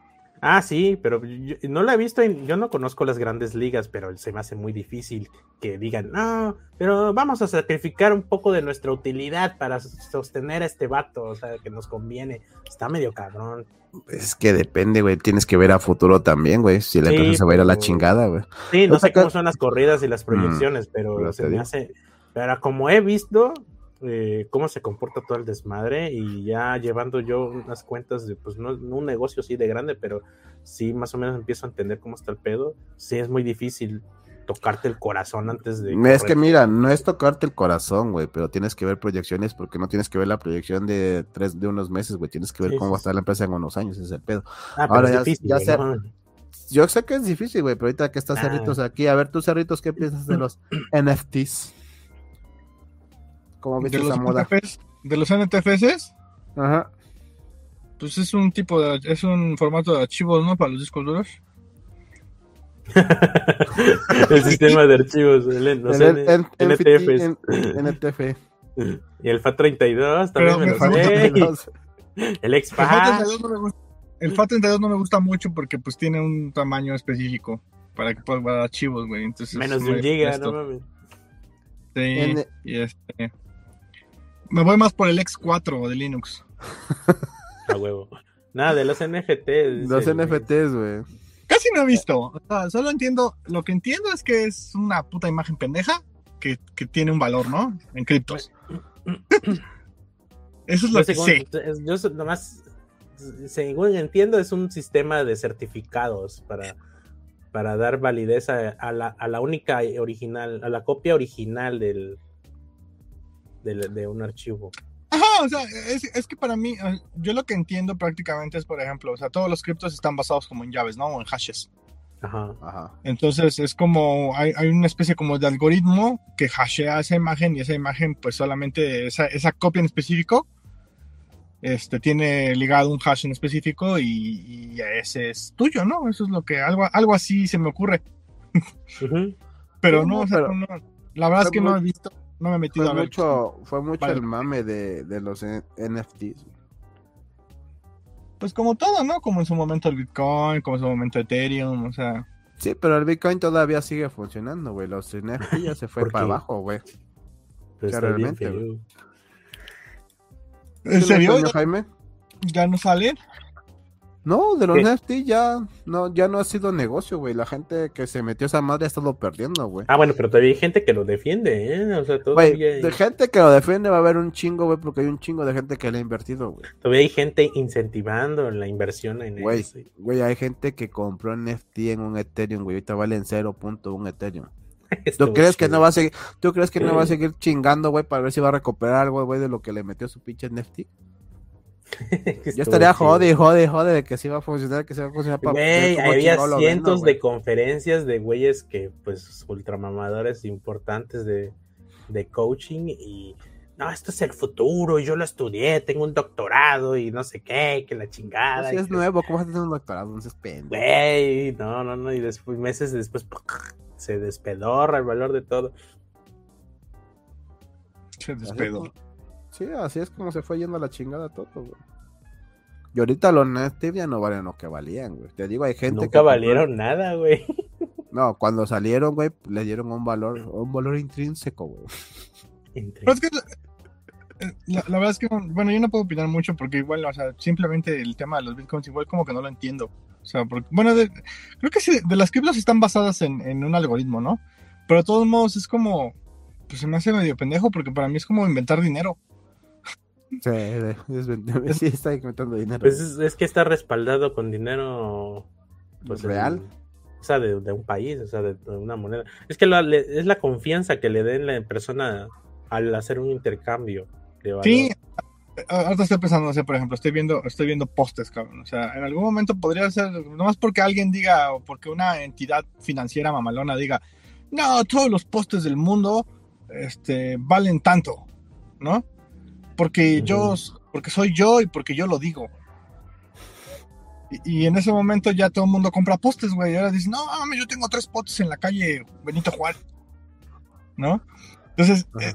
Ah, sí, pero yo, no lo he visto, en- yo no conozco las grandes ligas, pero se me hace muy difícil que digan, no, pero vamos a sacrificar un poco de nuestra utilidad para sostener a este vato, o sea, que nos conviene. Está medio cabrón. Es que depende, güey. Tienes que ver a futuro también, güey. Si la Sí, empresa se va a ir a la chingada, güey. Sí, no O sea sé cómo son las corridas y las Mm, proyecciones, pero pero se me hace, pero como he visto eh, cómo se comporta todo el desmadre y ya llevando yo unas cuentas de, pues no, no un negocio así de grande, pero sí más o menos empiezo a entender cómo está el pedo, sí es muy difícil tocarte el corazón antes de... Es que mira, no es tocarte el corazón, güey, pero tienes que ver proyecciones porque no tienes que ver la proyección de tres, de unos meses, güey. Tienes que ver Sí, cómo va a estar la empresa en unos años, ese es el pedo. Ah, pero ahora es ya- difícil, ya ¿no? Yo sé que es difícil, güey, pero ahorita que estás Ah. cerritos aquí, a ver, tú cerritos, ¿qué piensas de [CLEARS THROAT] los NFTs? ¿Cómo De viste los, moda? NTFs, de los NTFS, Ajá. pues es un tipo de, es un formato de archivos, ¿no? Para los discos duros. [LAUGHS] el sistema de archivos, el, los el- en- NTFs. en- [LAUGHS] NTF. y el FAT32 también Pero me lo falta sé, el Me falta XPAT, ese dos, no me gusta. el FAT32 no me gusta mucho porque pues tiene un tamaño específico para que puedas guardar archivos, güey. Entonces, Menos de un giga, molesto. no mames. Sí, En- y este... Me voy más por el X4 de Linux. A huevo. Nada, de los NFTs. Los el. NFTs, güey. Casi no he visto. O sea, solo entiendo. Lo que entiendo es que es una puta imagen pendeja que, que tiene un valor, ¿no? En criptos. [COUGHS] Eso es lo Yo que según- sé. yo nomás, según entiendo, es un sistema de certificados para, para dar validez a, a la, a la única original, a la copia original del, de un archivo. Ajá, o sea, es, es que para mí, eh, yo lo que entiendo prácticamente es, por ejemplo, o sea, todos los criptos están basados como en llaves, ¿no? O en hashes. Ajá. Ajá. Entonces es como, hay, hay una especie como de algoritmo que hashea esa imagen y esa imagen, pues solamente esa, esa copia en específico, este, tiene ligado un hash en específico y, y ese es tuyo, ¿no? Eso es lo que, algo, algo así se me ocurre. Pero Sí, no, no, o sea, pero- no, la verdad es que no he visto, no me he metido Fue a ver. mucho, fue mucho Vale. el mame de, de los NFTs. Pues como todo, ¿no? Como en su momento el Bitcoin, como en su momento Ethereum, o sea. Sí, pero el Bitcoin todavía sigue funcionando, güey. Los NFT ya se fue ¿Por para qué? abajo, güey. Pero realmente. ¿En ¿Sí, serio? coño, ¿Ya, Jaime? ya no salen? No, de los ¿Qué? NFT ya no, ya no ha sido negocio, güey. La gente que se metió esa madre ha estado perdiendo, güey. Ah, bueno, pero todavía hay gente que lo defiende, ¿eh? O sea, Güey, todavía, hay, de gente que lo defiende va a haber un chingo, güey, porque hay un chingo de gente que le ha invertido, güey. todavía hay gente incentivando la inversión en Güey, eso. güey, hay gente que compró NFT en un Ethereum, güey. Ahorita valen 0.1 Ethereum. [LAUGHS] ¿Tú crees que no va a seguir, tú crees que no va a seguir chingando, güey, para ver si va a recuperar algo, güey, de lo que le metió su pinche NFT? [LAUGHS] Yo estaría jode, jode, jode de que sí va a funcionar, que sí va a funcionar para Güey, había cientos de conferencias de güeyes que, pues, ultramamadores importantes de, de coaching y no, esto es el futuro, yo lo estudié, tengo un doctorado y no sé qué, que la chingada. Si es que- nuevo, ¿cómo vas a tener un doctorado? Entonces, pendejo. Güey, no, no, no, y después, meses después, se despedorra el valor de todo. Se despedó. Sí, así es como se fue yendo a la chingada todo, güey. Y ahorita los NFT ya no valen lo que valían, güey. Te digo, hay gente Nunca que compró- valieron nada, güey. [LAUGHS] No, cuando salieron, güey, le dieron un valor, un valor intrínseco, güey. Entre- Pero es que eh, la, la verdad es que, no- bueno, yo no puedo opinar mucho porque igual, o sea, simplemente el tema de los bitcoins igual como que no lo entiendo. O sea, porque, bueno, de- creo que sí, de las criptos están basadas en, en un algoritmo, ¿no? Pero de todos modos es como, pues se me hace medio pendejo porque para mí es como inventar dinero. Sí, es- [LAUGHS] sí está inventando dinero. Pues es, es que está respaldado con dinero pues, real. o sea, de, de un país, o sea, de, de una moneda. Es que la- le- es la confianza que le den la persona al hacer un intercambio de valor. Sí, ahorita estoy pensando, no sé, por ejemplo, estoy viendo, estoy viendo postes, cabrón. O sea, en algún momento podría ser, nomás porque alguien diga, o porque una entidad financiera mamalona diga, no, todos los postes del mundo este, valen tanto, ¿no? Porque yo, Ujú. porque soy yo y porque yo lo digo. Y, y en ese momento ya todo el mundo compra postes, güey. Y ahora dicen, no, mames, yo tengo tres postes en la calle Benito Juárez, ¿no? Entonces, Ajá. eh,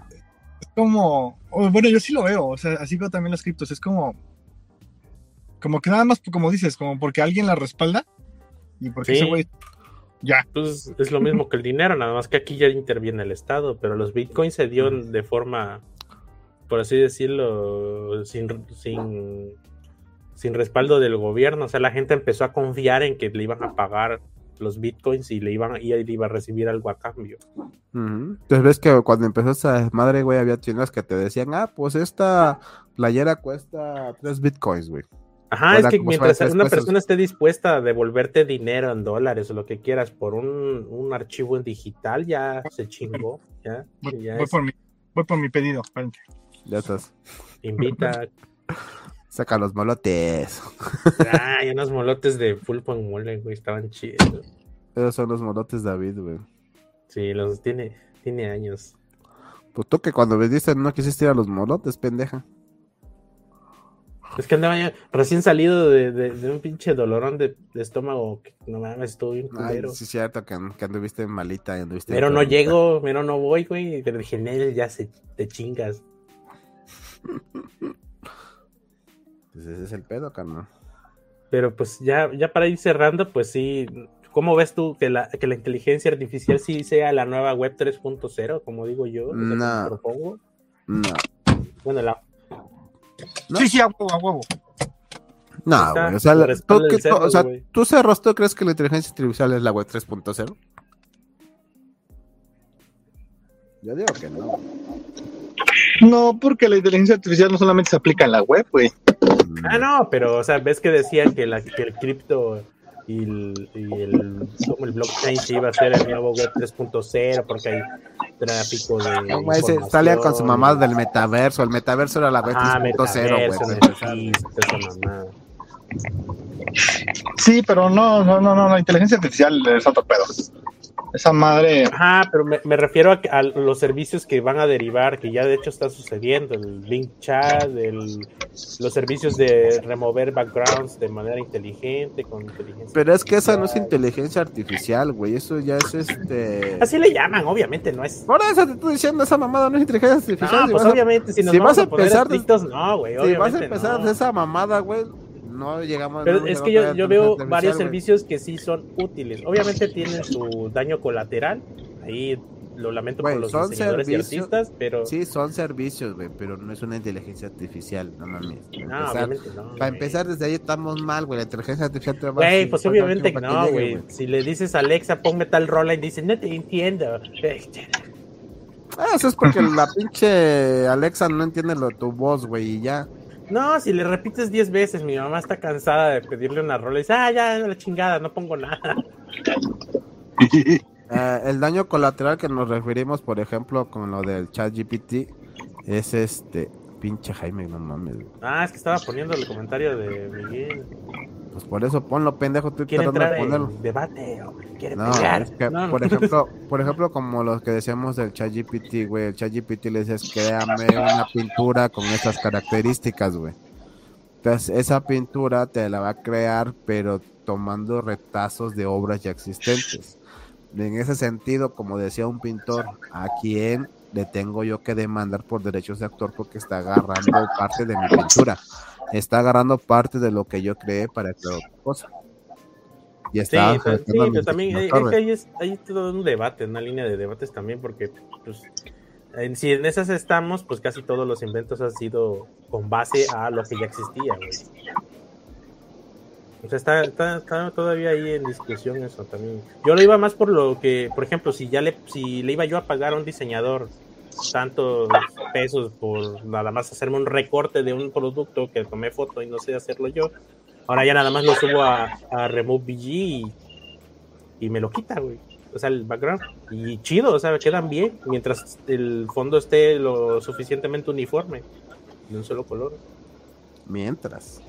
es como, o, bueno, yo sí lo veo, o sea, así veo también las criptos, es como, como que nada más, como dices, como porque alguien la respalda y porque Sí. ese güey, ya, Pues es lo mismo que el dinero, nada más que aquí ya interviene el Estado, pero los bitcoins se dio de forma, por así decirlo, sin, sin, sin respaldo del gobierno. O sea, la gente empezó a confiar en que le iban a pagar los bitcoins y le iban y él iba a recibir algo a cambio. Entonces ves que cuando empezó esa madre, güey, había tiendas que te decían, ah, pues esta playera cuesta 3 bitcoins, güey. Ajá, es que mientras una pesos. persona esté dispuesta a devolverte dinero en dólares o lo que quieras por un, un archivo en digital, ya se chingó. Ya, voy, ya voy es- por, mi, voy por mi pedido, espérate. Ya estás. invita [LAUGHS] Saca los molotes. Ay, unos molotes de pulpo en mole, güey, estaban chidos. Esos son los molotes David, güey. Sí, los tiene, tiene años. Pues tú que cuando vendiste no quisiste ir a los molotes, pendeja. Es que andaba ya recién salido de, de- de un pinche dolorón de, de estómago. que No mames, estuvo bien Ay, culero. sí es cierto que, que anduviste malita anduviste... pero no llego, pero no voy, güey. Pero dije, Nel, ya se, te chingas. Pues ese es el pedo, carnal. Pero pues ya, ya para ir cerrando, pues sí, ¿cómo ves tú que la, que la inteligencia artificial sí sea la nueva web 3.0, como digo yo? No. propongo? No. Bueno, la, ¿No? Sí, sí, a huevo, a huevo. No, güey. O sea, la- ¿tú, cerro, o sea. ¿tú Cerros, tú crees que la inteligencia artificial es la web 3.0? Yo digo que no. No, porque la inteligencia artificial no solamente se aplica en la web, güey. Ah, no, pero, o sea, ves que decían que, la, que el cripto y el, y el, como el blockchain se iba a hacer el nuevo web 3.0 porque hay tráfico de. No, güey, se salían con su mamá del metaverso. El metaverso era la web Ah, 3.0, metaverso, güey. Mamada. Sí, pero no, no, no, no, la inteligencia artificial es otro pedo. Esa madre. Ajá, pero me, me refiero a, que- a los servicios que van a derivar, que ya de hecho está sucediendo, el link chat, el- los servicios de remover backgrounds de manera inteligente, con inteligencia. Pero es que esa no es artificial. inteligencia artificial, güey. Eso ya es este. Así le llaman, obviamente, no es... Por eso te estoy diciendo, esa mamada no es inteligencia artificial. No, si pues a- obviamente, si nos si vamos vas a a poner empezar de- estrictos, no, güey, si vas a empezar no. de esa mamada, güey, no llegamos Pero no es que yo, yo veo varios servicios que sí son útiles. Obviamente tienen su daño colateral. Ahí lo lamento Güey, por los son diseñadores y servicios- artistas, pero Sí, son servicios, güey, pero no es una inteligencia artificial, no mames. Para no, empezar, obviamente no. para empezar desde ahí estamos mal, güey. La inteligencia artificial te va a Güey, pues obviamente que no, güey. Si le dices a Alexa, ponme tal rola y dice, no te entiendo. Ah, eso es porque la pinche Alexa no entiende lo tu voz, güey, y ya. No, si le repites 10 veces, mi mamá está cansada de pedirle una rola y dice, ah, ya, la chingada, no pongo nada. [LAUGHS] Eh, el daño colateral que nos referimos, por ejemplo, con lo del chat GPT, es este. Pinche Jaime, no mames. Ah, es que estaba poniendo el comentario de Miguel. Pues por eso ponlo, pendejo, estoy ¿Quiere tratando de entrar ponerlo. en debate o quiere No, pelear? es que, No, por no. ejemplo, [LAUGHS] por ejemplo, como los que decíamos del ChatGPT, güey, el ChatGPT le dices, créame una pintura con estas características, güey. Entonces, esa pintura te la va a crear, pero tomando retazos de obras ya existentes. En ese sentido, como decía un pintor, ¿a quién le tengo yo que demandar por derechos de autor porque está agarrando parte de mi pintura? Está agarrando parte de lo que yo creé para crear otra cosa. Y Sí, está sí, pero también hay, es que güey. hay, es- hay todo un debate, una línea de debates también, porque pues, en, si en esas estamos, pues casi todos los inventos han sido con base a lo que ya existía, güey. O sea, está, está- todavía ahí en discusión eso también. Yo lo iba más por lo que, por ejemplo, si ya le, si le iba yo a pagar a un diseñador tantos pesos por nada más hacerme un recorte de un producto que tomé foto y no sé hacerlo yo, ahora ya nada más lo subo a, a Remove BG y, y me lo quita, güey. O sea, el background. Y chido, o sea, quedan bien mientras el fondo esté lo suficientemente uniforme, de un solo color. Mientras.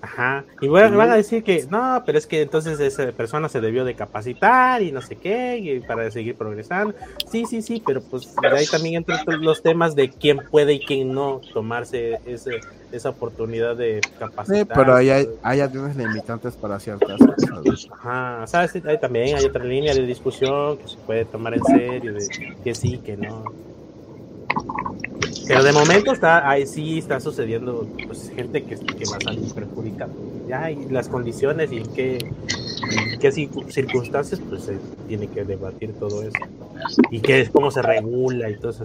Ajá. Y van, van a decir que no, pero es que entonces esa persona se debió de capacitar y no sé qué, y para seguir progresando. Sí, sí, sí, pero pues de ahí también entran todos los temas de quién puede y quién no tomarse ese, esa oportunidad de capacitar. Sí, pero ahí hay, hay algunos limitantes para ciertas cosas. Ajá, ¿sabes? Ahí también hay otra línea de discusión que se puede tomar en serio, de que sí, que no. Pero de momento está, ahí sí está sucediendo, pues gente que, que va a salir perjudicada. Ya, y las condiciones y en qué, en qué circunstancias, pues se tiene que debatir todo eso. Y qué es, cómo se regula y todo eso.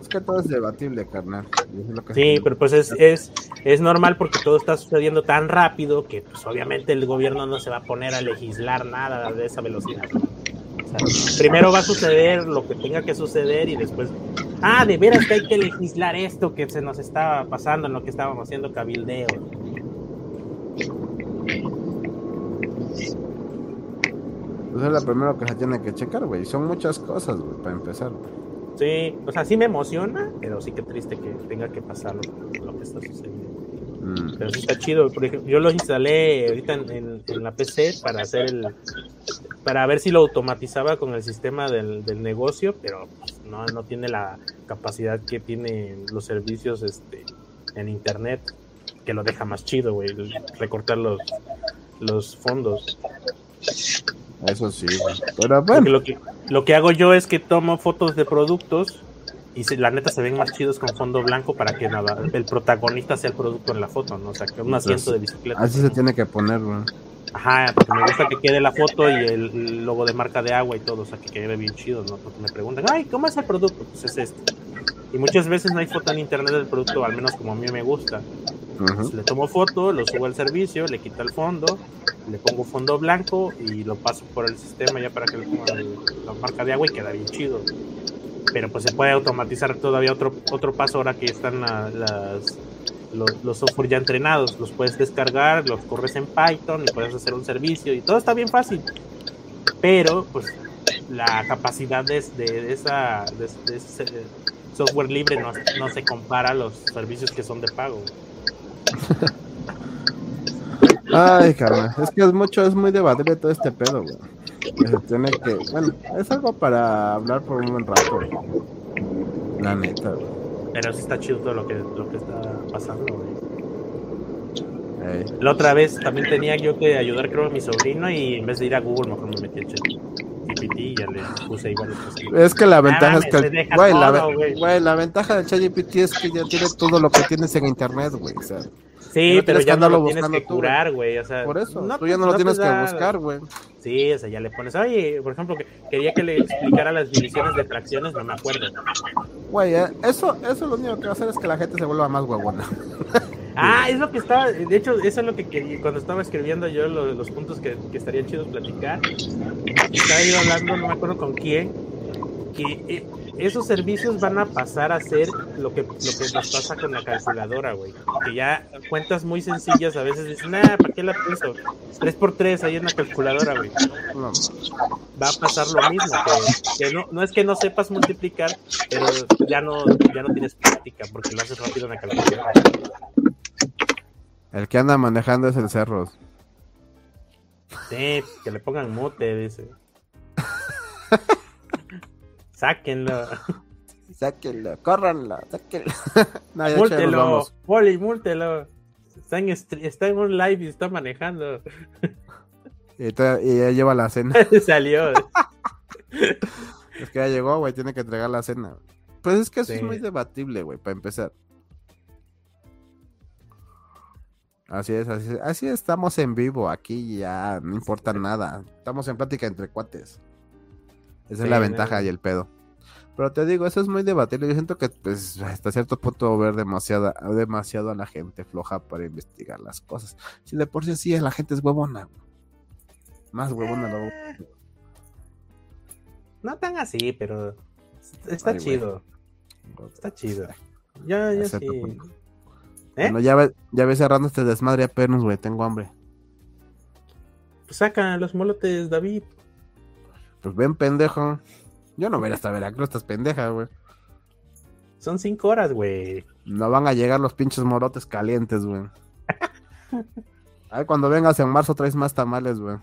Es que todo es debatible, carnal. Y eso es lo que Sí, pero pues es, es, es normal porque todo está sucediendo tan rápido que pues obviamente el gobierno no se va a poner a legislar nada de esa velocidad. O sea, primero va a suceder lo que tenga que suceder y después, ah, de veras que hay que legislar esto que se nos estaba pasando en lo que estábamos haciendo cabildeo. Pues es lo primero que se tiene que checar, güey. Son muchas cosas, güey, para empezar. Sí, o sea, sí me emociona, pero sí que triste que tenga que pasar lo, lo que está sucediendo. Mm. Pero sí está chido. Por ejemplo, yo lo instalé ahorita en, en- en la PC para hacer el. Para ver si lo automatizaba con el sistema del, del negocio, pero pues, no, no tiene la capacidad que tienen los servicios este, en internet, que lo deja más chido, güey, recortar los, los fondos. Eso sí, güey. Pero bueno, lo que, lo que hago yo es que tomo fotos de productos Y se- la neta se ven más chidos con fondo blanco para que nada, el protagonista sea el producto en la foto, ¿no? O sea, que un asiento de bicicleta. Así se tiene que poner, güey. Ajá, porque me gusta que quede la foto y el, logo de marca de agua y todo, o sea, que quede bien chido, ¿no? Porque me preguntan, ay, ¿cómo es el producto? Pues es este. Y muchas veces no hay foto en internet del producto, al menos como a mí me gusta. Pues le tomo foto, lo subo al servicio, le quito el fondo, le pongo fondo blanco y lo paso por el sistema ya para que le ponga la marca de agua y queda bien chido. Pero pues se puede automatizar todavía otro, otro paso ahora que están la- las, los, los software ya entrenados. Los puedes descargar, los corres en Python y puedes hacer un servicio y todo está bien fácil. Pero pues la capacidad de, de, esa de, ese software libre no, no se compara a los servicios que son de pago. Ay, carnal, es que es mucho, es muy debatible todo este pedo, güey. Tiene que, bueno, es algo para hablar por un buen rato, güey. La neta, güey. Pero sí está chido todo lo que, lo que está pasando, güey. Ey. La otra vez también tenía yo que ayudar, creo, a mi sobrino y en vez de ir a Google, mejor me metí en ChatGPT y ya le puse cositas. Es que la ventaja es que, güey, la, todo, ve- güey. güey, la ventaja del ChatGPT es que ya tiene todo lo que tienes en internet, güey. O sea, Sí, no pero ya no lo tienes que curar, güey. O sea, por eso, no tú ya no lo tienes que buscar, güey. Sí, o sea, ya le pones, oye, por ejemplo, que quería que le explicara las divisiones de fracciones, no me acuerdo. Güey, eh, eso, eso lo único que va a hacer es que la gente se vuelva más huevona. [LAUGHS] Ah, es lo que estaba, de hecho, eso es lo que cuando estaba escribiendo yo lo- los puntos que, que estarían chidos platicar. Estaba yo hablando, no me acuerdo con quién, que eh, esos servicios van a pasar a ser lo que, lo que nos pasa con la calculadora, güey. Que ya cuentas muy sencillas a veces dicen, ah, ¿para qué la pienso? 3x3 ahí en la calculadora, güey. No, va a pasar lo mismo, que, que no, no es que no sepas multiplicar, pero ya no, ya no tienes práctica porque lo haces rápido en la calculadora. el que anda manejando es el Cerros. Sí, que le pongan mute, dice. [LAUGHS] Sáquenlo, [LAUGHS] Sáquenlo, córranlo, sáquenlo. [LAUGHS] no, múltelo. Poli, múltelo. Está en, está en un live y está manejando. Y, ya lleva la cena. [LAUGHS] Salió. Es que ya llegó, güey, tiene que entregar la cena. Pues es que eso es muy debatible, güey, para empezar. Así es, así es, así estamos en vivo, aquí ya no importa nada. Estamos en plática entre cuates. Esa Sí, es la no. ventaja y el pedo. Pero te digo, eso es muy debatible. Yo siento que pues, hasta cierto punto ver demasiada, demasiado a la gente floja para investigar las cosas. Si de por sí así la gente es huevona. Más huevona lo No tan así, pero está Ay, chido. Está chido. Ya, ya sí. punto. ¿Eh? Bueno, ya ve, ya ve cerrando este desmadre apenas, güey, tengo hambre. Pues saca los molotes, David. Pues ven, pendejo. Yo no voy a ir hasta Veracruz, estás pendeja, güey. Son cinco horas, güey. No van a llegar los pinches morotes calientes, güey. [LAUGHS] Ay, cuando vengas en marzo traes más tamales, güey.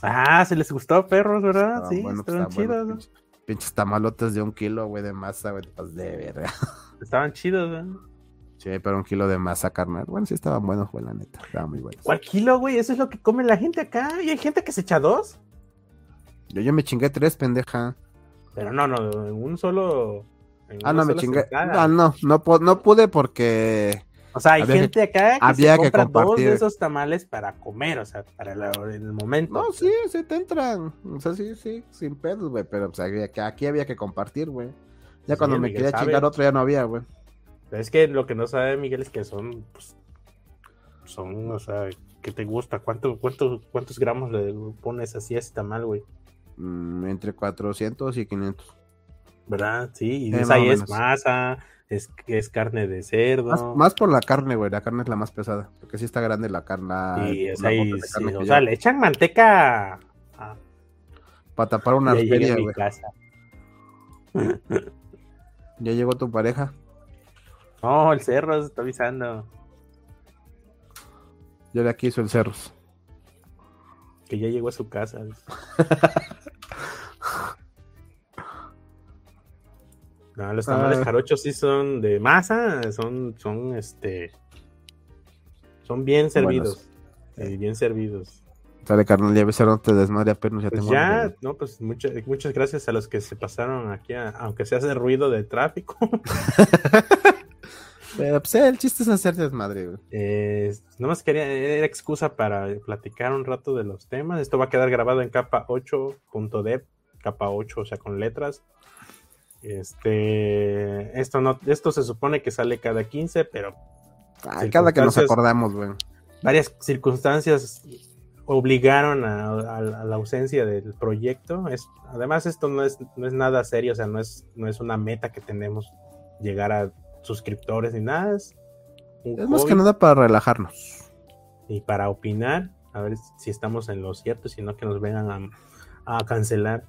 Ah, se les gustó, perros, ¿verdad? Estaban sí, pues, estaban buenos, chidos, ¿no? pinches, pinches tamalotes de un kilo, güey, de masa, güey. Pues de verga. [LAUGHS] Estaban chidos, ¿no? Sí, pero un kilo de masa carnal. Bueno, sí estaban buenos, güey, la neta. Estaban muy buenos. ¿Cuál kilo, güey? Eso es lo que come la gente acá. Y hay gente que se echa dos. Yo, yo me chingué tres, pendeja. Pero no, no, en un solo. en Ah, una no, me chingué. Ah, no, no, no pude porque O sea, hay que- gente acá que había se que compra dos compartir. de esos tamales para comer, o sea, para la- el momento. No, sí, sí te entran. O sea, sí, sí, sin pedos, güey. Pero había que- aquí había que compartir, güey. Ya Sí, cuando me Miguel quería sabe. chingar otro ya no había, güey. Pero es que lo que no sabe Miguel es que son, pues, son, o sea, ¿qué te gusta? ¿Cuánto, cuánto, ¿Cuántos gramos le pones así a ese tamal, güey? Mm, entre 400 y 500. ¿Verdad? Sí, y Eh, ahí es masa, es, es carne de cerdo. Más, más por la carne, güey. La carne es la más pesada. Porque sí está grande la carne. y es la ahí, de carne o sea, le echan manteca a, Para tapar una ya arteria, güey. [LAUGHS] Ya llegó tu pareja. No, el cerro se está avisando Ya de aquí hizo el cerros. que ya llegó a su casa. [LAUGHS] No, los tamales Ah. jarochos sí son de masa, son, son este, son bien servidos, sí, bien servidos. Sale, carnal, ya ves, no te desmadre apenas, ya Pues tengo ya, no, pues muchas, muchas gracias a los que se pasaron aquí, a- aunque se hace ruido de tráfico. [LAUGHS] Pero pues el chiste es hacer desmadre, güey. Eh, nomás quería, era excusa para platicar un rato de los temas. Esto va a quedar grabado en capa 8.dev, capa 8, o sea, con letras. Este, esto no, esto se supone que sale cada 15, pero Ay, cada que nos acordamos, güey. varias circunstancias obligaron a, a- a la ausencia del proyecto. Es, además, esto no es, no es nada serio, o sea, no es, no es una meta que tenemos llegar a suscriptores ni nada. Es, más que nada para relajarnos. y para opinar, a ver si estamos en lo cierto, si no que nos vengan a, a cancelar.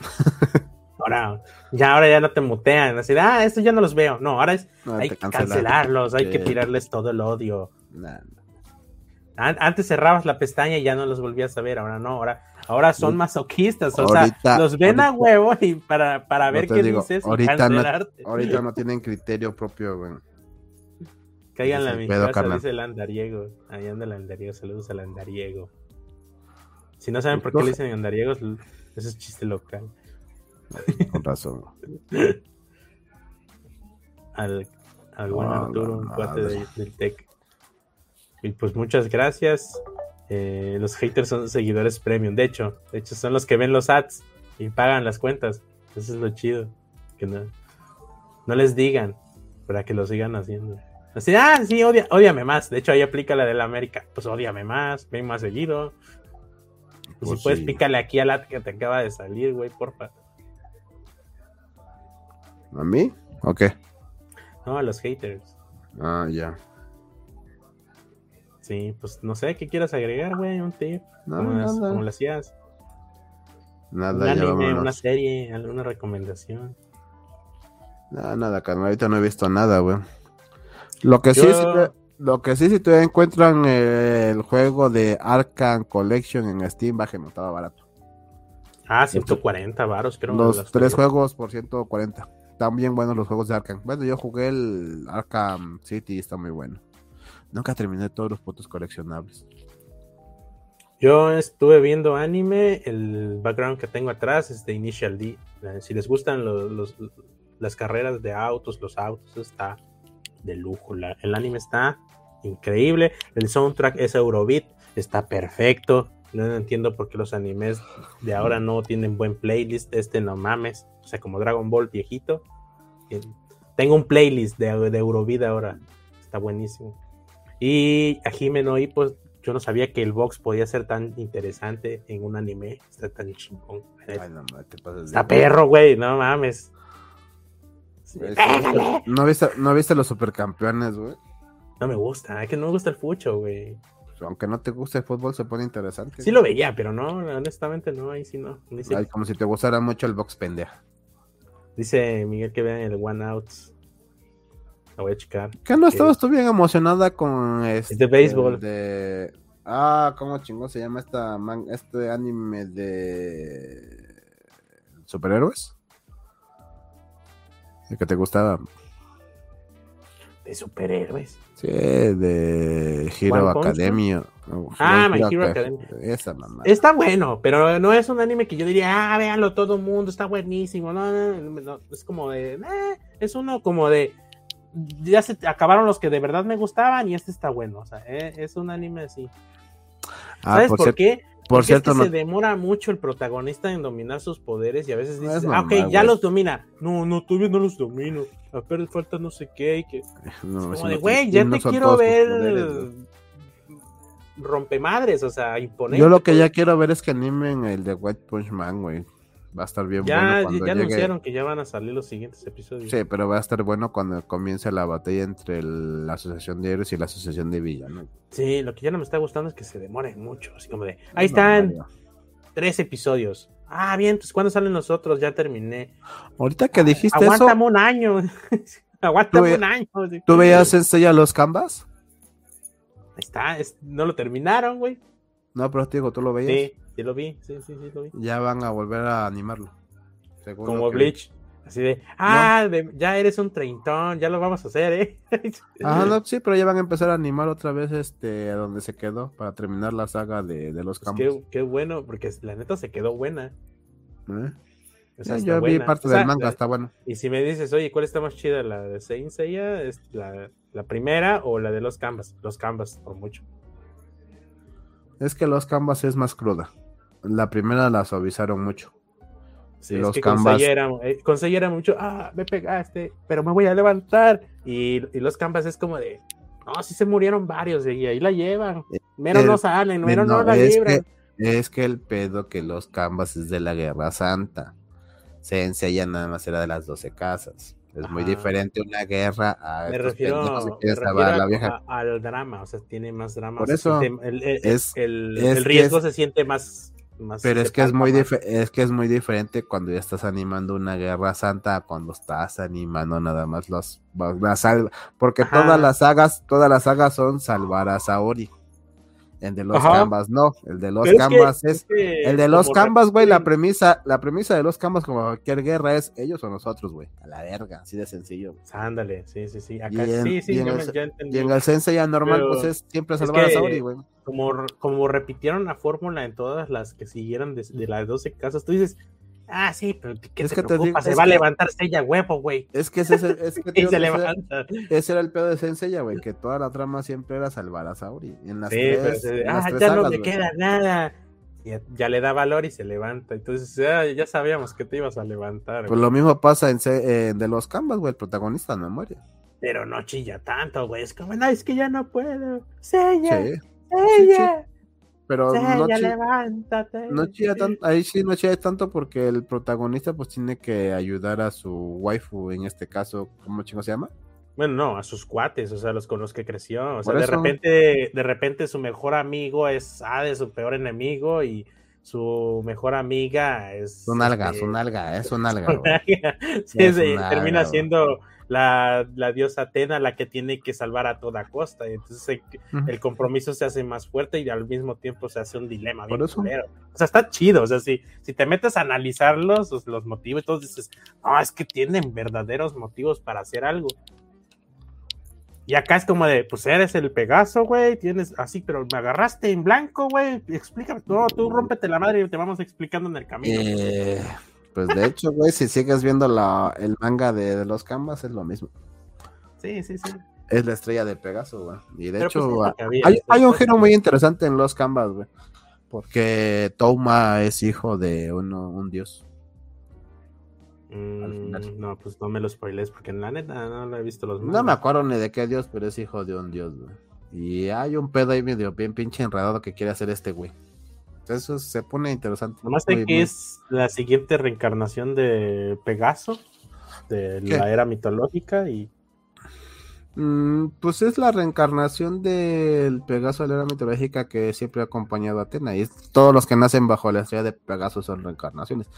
[LAUGHS] Ahora, ya ahora ya no te mutean, así, de, ah, esto ya no los veo. No, ahora es, No, hay que cancelarlos, hay que tirarles todo el odio. Nah, nah. An- Antes cerrabas la pestaña y ya no los volvías a ver, ahora no, ahora, ahora son masoquistas, o Ahorita- sea, los ven a huevo y para, para ver qué digo, dices y ahorita no-. Ahorita no [LAUGHS] tienen criterio propio, güey. Cáiganle a mi pedo, casa, carnal. dice el andariego. Ahí anda el andariego, saludos al andariego. Si no saben por qué Pues, le dicen andariegos, eso es chiste local. Con razón. [LAUGHS] Al, al buen Arturo, un cuate de- del TEC. Y pues muchas gracias. Eh, los haters son seguidores premium. De hecho, de hecho, son los que ven los ads y pagan las cuentas. Eso es lo chido. Que no, no les digan para que lo sigan haciendo. Así, ah, sí, odia, ódiame más. De hecho, ahí aplica la de la América. Pues ódiame más, ven más seguido. Pues, Pues si puedes, pícale aquí al ad que te acaba de salir, güey, porfa. ¿A mí? ¿O qué? No, a los haters. Ah, ya. Sí, pues no sé, ¿qué quieras agregar, güey? Un tip. No, como, las- nada. como lo hacías. Un Nada, ya anime, una serie, alguna recomendación. Nada, nada, carnal. Ahorita no he visto nada, güey. Lo que sí, Yo- sí te- lo que sí, si te encuentran eh, el juego de Arkham Collection en Steam, bajen, estaba barato. Ah, 140 varos, creo. Los tres juegos por 140. Están bien buenos los juegos de Arkham. Bueno, yo jugué el Arkham City y está muy bueno. Nunca terminé todos los putos coleccionables. Yo estuve viendo anime, el background que tengo atrás es de Initial D. Eh, Si les gustan los, las carreras de autos, los autos, está de lujo. El anime está increíble. El soundtrack es Eurobeat, está perfecto. No entiendo por qué los animes de ahora no tienen buen playlist. Este no mames. O sea, como Dragon Ball viejito. Eh, Tengo un playlist de, de Eurobeat ahora. Está buenísimo. Y a Jimeno y pues yo no sabía que el box podía ser tan interesante en un anime. Está tan chingón. Ay, no, te pasas Está perro, güey, no mames. Pégale. ¿No viste, ¿No viste los supercampeones, güey? No me gusta, es que no me gusta el fucho, güey. Pues, Aunque no te guste el fútbol, se pone interesante. Sí lo veía, pero no, honestamente no, ahí sí no. Ay, como si te gustara mucho el box pendeja. Dice Miguel que vean el One Outs. La voy a checar. ¿Qué no estabas tú bien emocionada con este? de béisbol. de- Ah, ¿cómo chingón se llama esta man- este anime de superhéroes? El que te gustaba. De superhéroes. Sí, de Hero Academia. No, Ah, My Hero Aca- Academia. Esa mamá. Está bueno, pero no es un anime que yo diría, ah, véanlo todo el mundo, está buenísimo. No, no, no, es como de, eh, es uno como de, ya se acabaron los que de verdad me gustaban y este está bueno. O sea, eh, es un anime así. Ah, ¿Sabes por, qué? Por Porque cierto, es que no- se demora mucho el protagonista en dominar sus poderes y a veces No dices, es ah, ok, ya güey. los domina. No, no, todavía no los domino. A ver, falta no sé qué. y que... [LAUGHS] no, como si de, no- güey, ya no te quiero ver poderes, rompemadres, o sea, imponente. Yo lo que ya quiero ver es que animen el de White Punch Man, güey. Va a estar bien Ya, bueno ya cuando llegue. anunciaron que ya van a salir los siguientes episodios. Sí, pero va a estar bueno cuando comience la batalla entre el- la Asociación de Héroes y la Asociación de Villanos. Sí, lo que ya no me está gustando es que se demoren mucho. Así como de, ahí están tres episodios. Ah, bien, pues cuando salen los otros? Ya terminé. Ahorita que dijiste eso, Aguántame un año. [LAUGHS] Aguántame un año. ¿tú veías Sensei a los Canvas? Está, es- no lo terminaron, güey. No, pero te digo, ¿tú lo veías? Sí, sí lo vi, sí, sí, sí lo vi. Ya van a volver a animarlo. Como que- Bleach. Así de, ah, de- ya eres un treintón, ya lo vamos a hacer, ¿eh? [LAUGHS] Ajá, no, sí, pero ya van a empezar a animar otra vez este a donde se quedó para terminar la saga de, de los Pues campos. qué, qué bueno, porque la neta se quedó buena. ¿Eh? O Ya, sea, está yo vi parte O sea, del manga, está bueno. Y si me dices, oye, ¿cuál está más chida? ¿La de Saint Seiya? ¿Es la, la primera o la de los Canvas? Los Canvas, por mucho. Es que los canvas es más cruda. La primera la suavizaron mucho. Sí, Y es los que Canvas- Seiya era, eh, con Seiya era mucho, ah, me pegaste, pero me voy a levantar. Y, y los Canvas es como de, no, sí se murieron varios, y ahí la llevan. Mero el- no salen, mero no, No, la libran. que, es que el pedo que los canvas es de la Guerra Santa. Se ya nada más era de las 12 casas. Es muy diferente una guerra a Me refiero, que me refiero a la vieja. a- al drama, o sea, tiene más drama. Por eso, siente- el, el- es- el- es el que riesgo es- se siente más. Más Pero es que es muy es que es muy diferente cuando ya estás animando una guerra santa a cuando estás animando nada más los las sal- porque Ajá. todas las sagas, todas las sagas son salvar a Saori. El de los Ajá. canvas no, el de los Pero es que- canvas es, que el de los canvas, güey, la premisa, la premisa de los canvas como cualquier guerra es ellos o nosotros, güey, a la verga, así de sencillo. Ándale, sí, sí, sí. Acá en- sí, sí, y en ya, el ya entendí. Y en el sensei ya normal Pero pues es siempre salvar a Saori, güey. Como, como repitieron la fórmula en todas las que siguieron de, de las 12 casas, tú dices, ah, sí, pero ¿qué Es te que te digo- se es va a que- levantarse ella huevo, güey. Es que ese es [LAUGHS] que Y se levanta. Ese era el pedo de Senseiya, güey, que toda la trama siempre era salvar a Saori. En las Sí, tres, pero se- en las ah, tres ya no me queda nada. Y ya, le da valor y se levanta. Entonces, ya, ya sabíamos que te ibas a levantar. Pues lo mismo pasa en, de los Canvas, güey, el protagonista no muere. Pero no chilla tanto, güey. Es como, no, es que ya no puedo. Sella, Sí, Sella, pero no, chi- levántate. no chilla tanto, ahí sí no chilla tanto porque el protagonista pues tiene que ayudar a su waifu, en este caso, ¿cómo chingo se llama? Bueno, no, a sus cuates, o sea, los con los que creció. O sea, de repente, de repente su mejor amigo es Hades, su peor enemigo, y su mejor amiga es. Su nalga, este, su nalga, es su [LAUGHS] su nalga, güey. nalga. Sí, Es sí, termina siendo la, la diosa Atena la que tiene que salvar a toda costa. Y entonces el, compromiso se hace más fuerte y al mismo tiempo se hace un dilema. Por bien eso. culero. O sea, está chido. O sea, si, si te metes a analizarlos, los, los motivos, y todo dices, no, es que tienen verdaderos motivos para hacer algo. Y acá es como de, pues eres el Pegaso, güey, tienes así, pero me agarraste en blanco, güey, explícame, no, tú rómpete la madre y te vamos explicando en el camino. Eh, pues de hecho, güey, si sigues viendo la, el manga de, de los Canvas es lo mismo. Sí, sí, sí. Es la estrella de Pegaso, güey. Y de Pero, hecho, pues, había, hay, un giro muy interesante en los Canvas, güey. Porque Touma es hijo de uno, un dios. Mm, final. no, pues no me lo spoiles porque en la neta no lo he visto los No me mangas. acuerdo ni de qué dios, pero es hijo de un dios, güey. Y hay un pedo ahí medio bien pinche enredado que quiere hacer este güey. Entonces se pone interesante. Nomás sé que es la siguiente reencarnación de Pegaso, de ¿Qué? la era mitológica y Mm, pues es la reencarnación del Pegaso de la era mitológica que siempre ha acompañado a Atena. Y es- todos los que nacen bajo la estrella de Pegaso son reencarnaciones.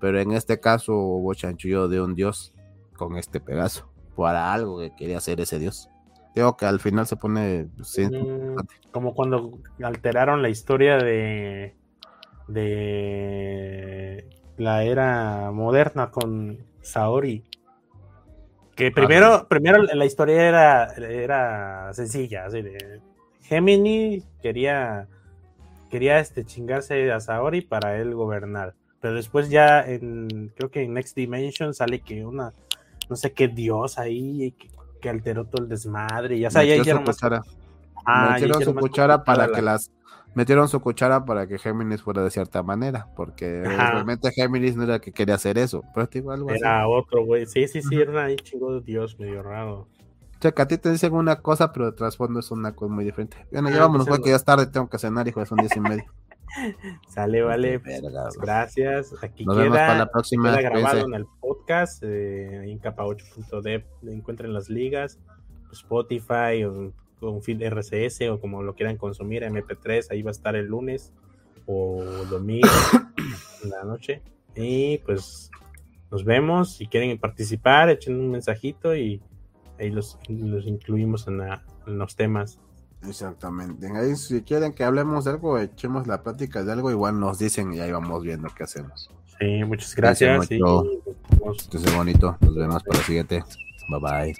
Pero en este caso hubo chanchullo de un dios con este Pegaso. Para algo que quería hacer ese dios. Digo que al final se pone. pues, sí, Mm, como cuando alteraron la historia de de la era moderna con Saori. Que primero, primero la historia era, era sencilla, así de Gemini quería quería este chingarse a Saori para él gobernar. Pero después ya en creo que en Next Dimension sale que una no sé qué dios ahí que, que alteró todo el desmadre y ya, o sea, ya metió hicieron más. Ah, ya metieron su más cuchara para que la- las. Metieron su cuchara para que Géminis fuera de cierta manera. Porque Ajá. realmente Géminis no era que quería hacer eso. Pero te digo algo así. Era otro, güey. Sí, sí, sí, era ahí chingo de Dios, medio raro. O sea, que a ti te dicen una cosa, pero de trasfondo es una cosa muy diferente. Bueno, Ah, ya vámonos, pues, güey, que ya es tarde, tengo que cenar, hijo, son diez y medio. Sale, vale. pues, Verga, gracias. Aquí Nos queda, vemos para la próxima. queda grabado en el podcast, eh, en capa8.dev. Encuentren las ligas, Spotify o con feed RCS o como lo quieran consumir, MP3. Ahí va a estar el lunes o domingo en la noche. Y pues nos vemos. Si quieren participar, echen un mensajito y ahí los, los incluimos en, la- en los temas. Exactamente. Ahí, si quieren que hablemos de algo, echemos la plática de algo, igual nos dicen y ahí vamos viendo qué hacemos. Sí, muchas gracias. Sí. Entonces, bonito. Nos vemos para el siguiente. Bye bye.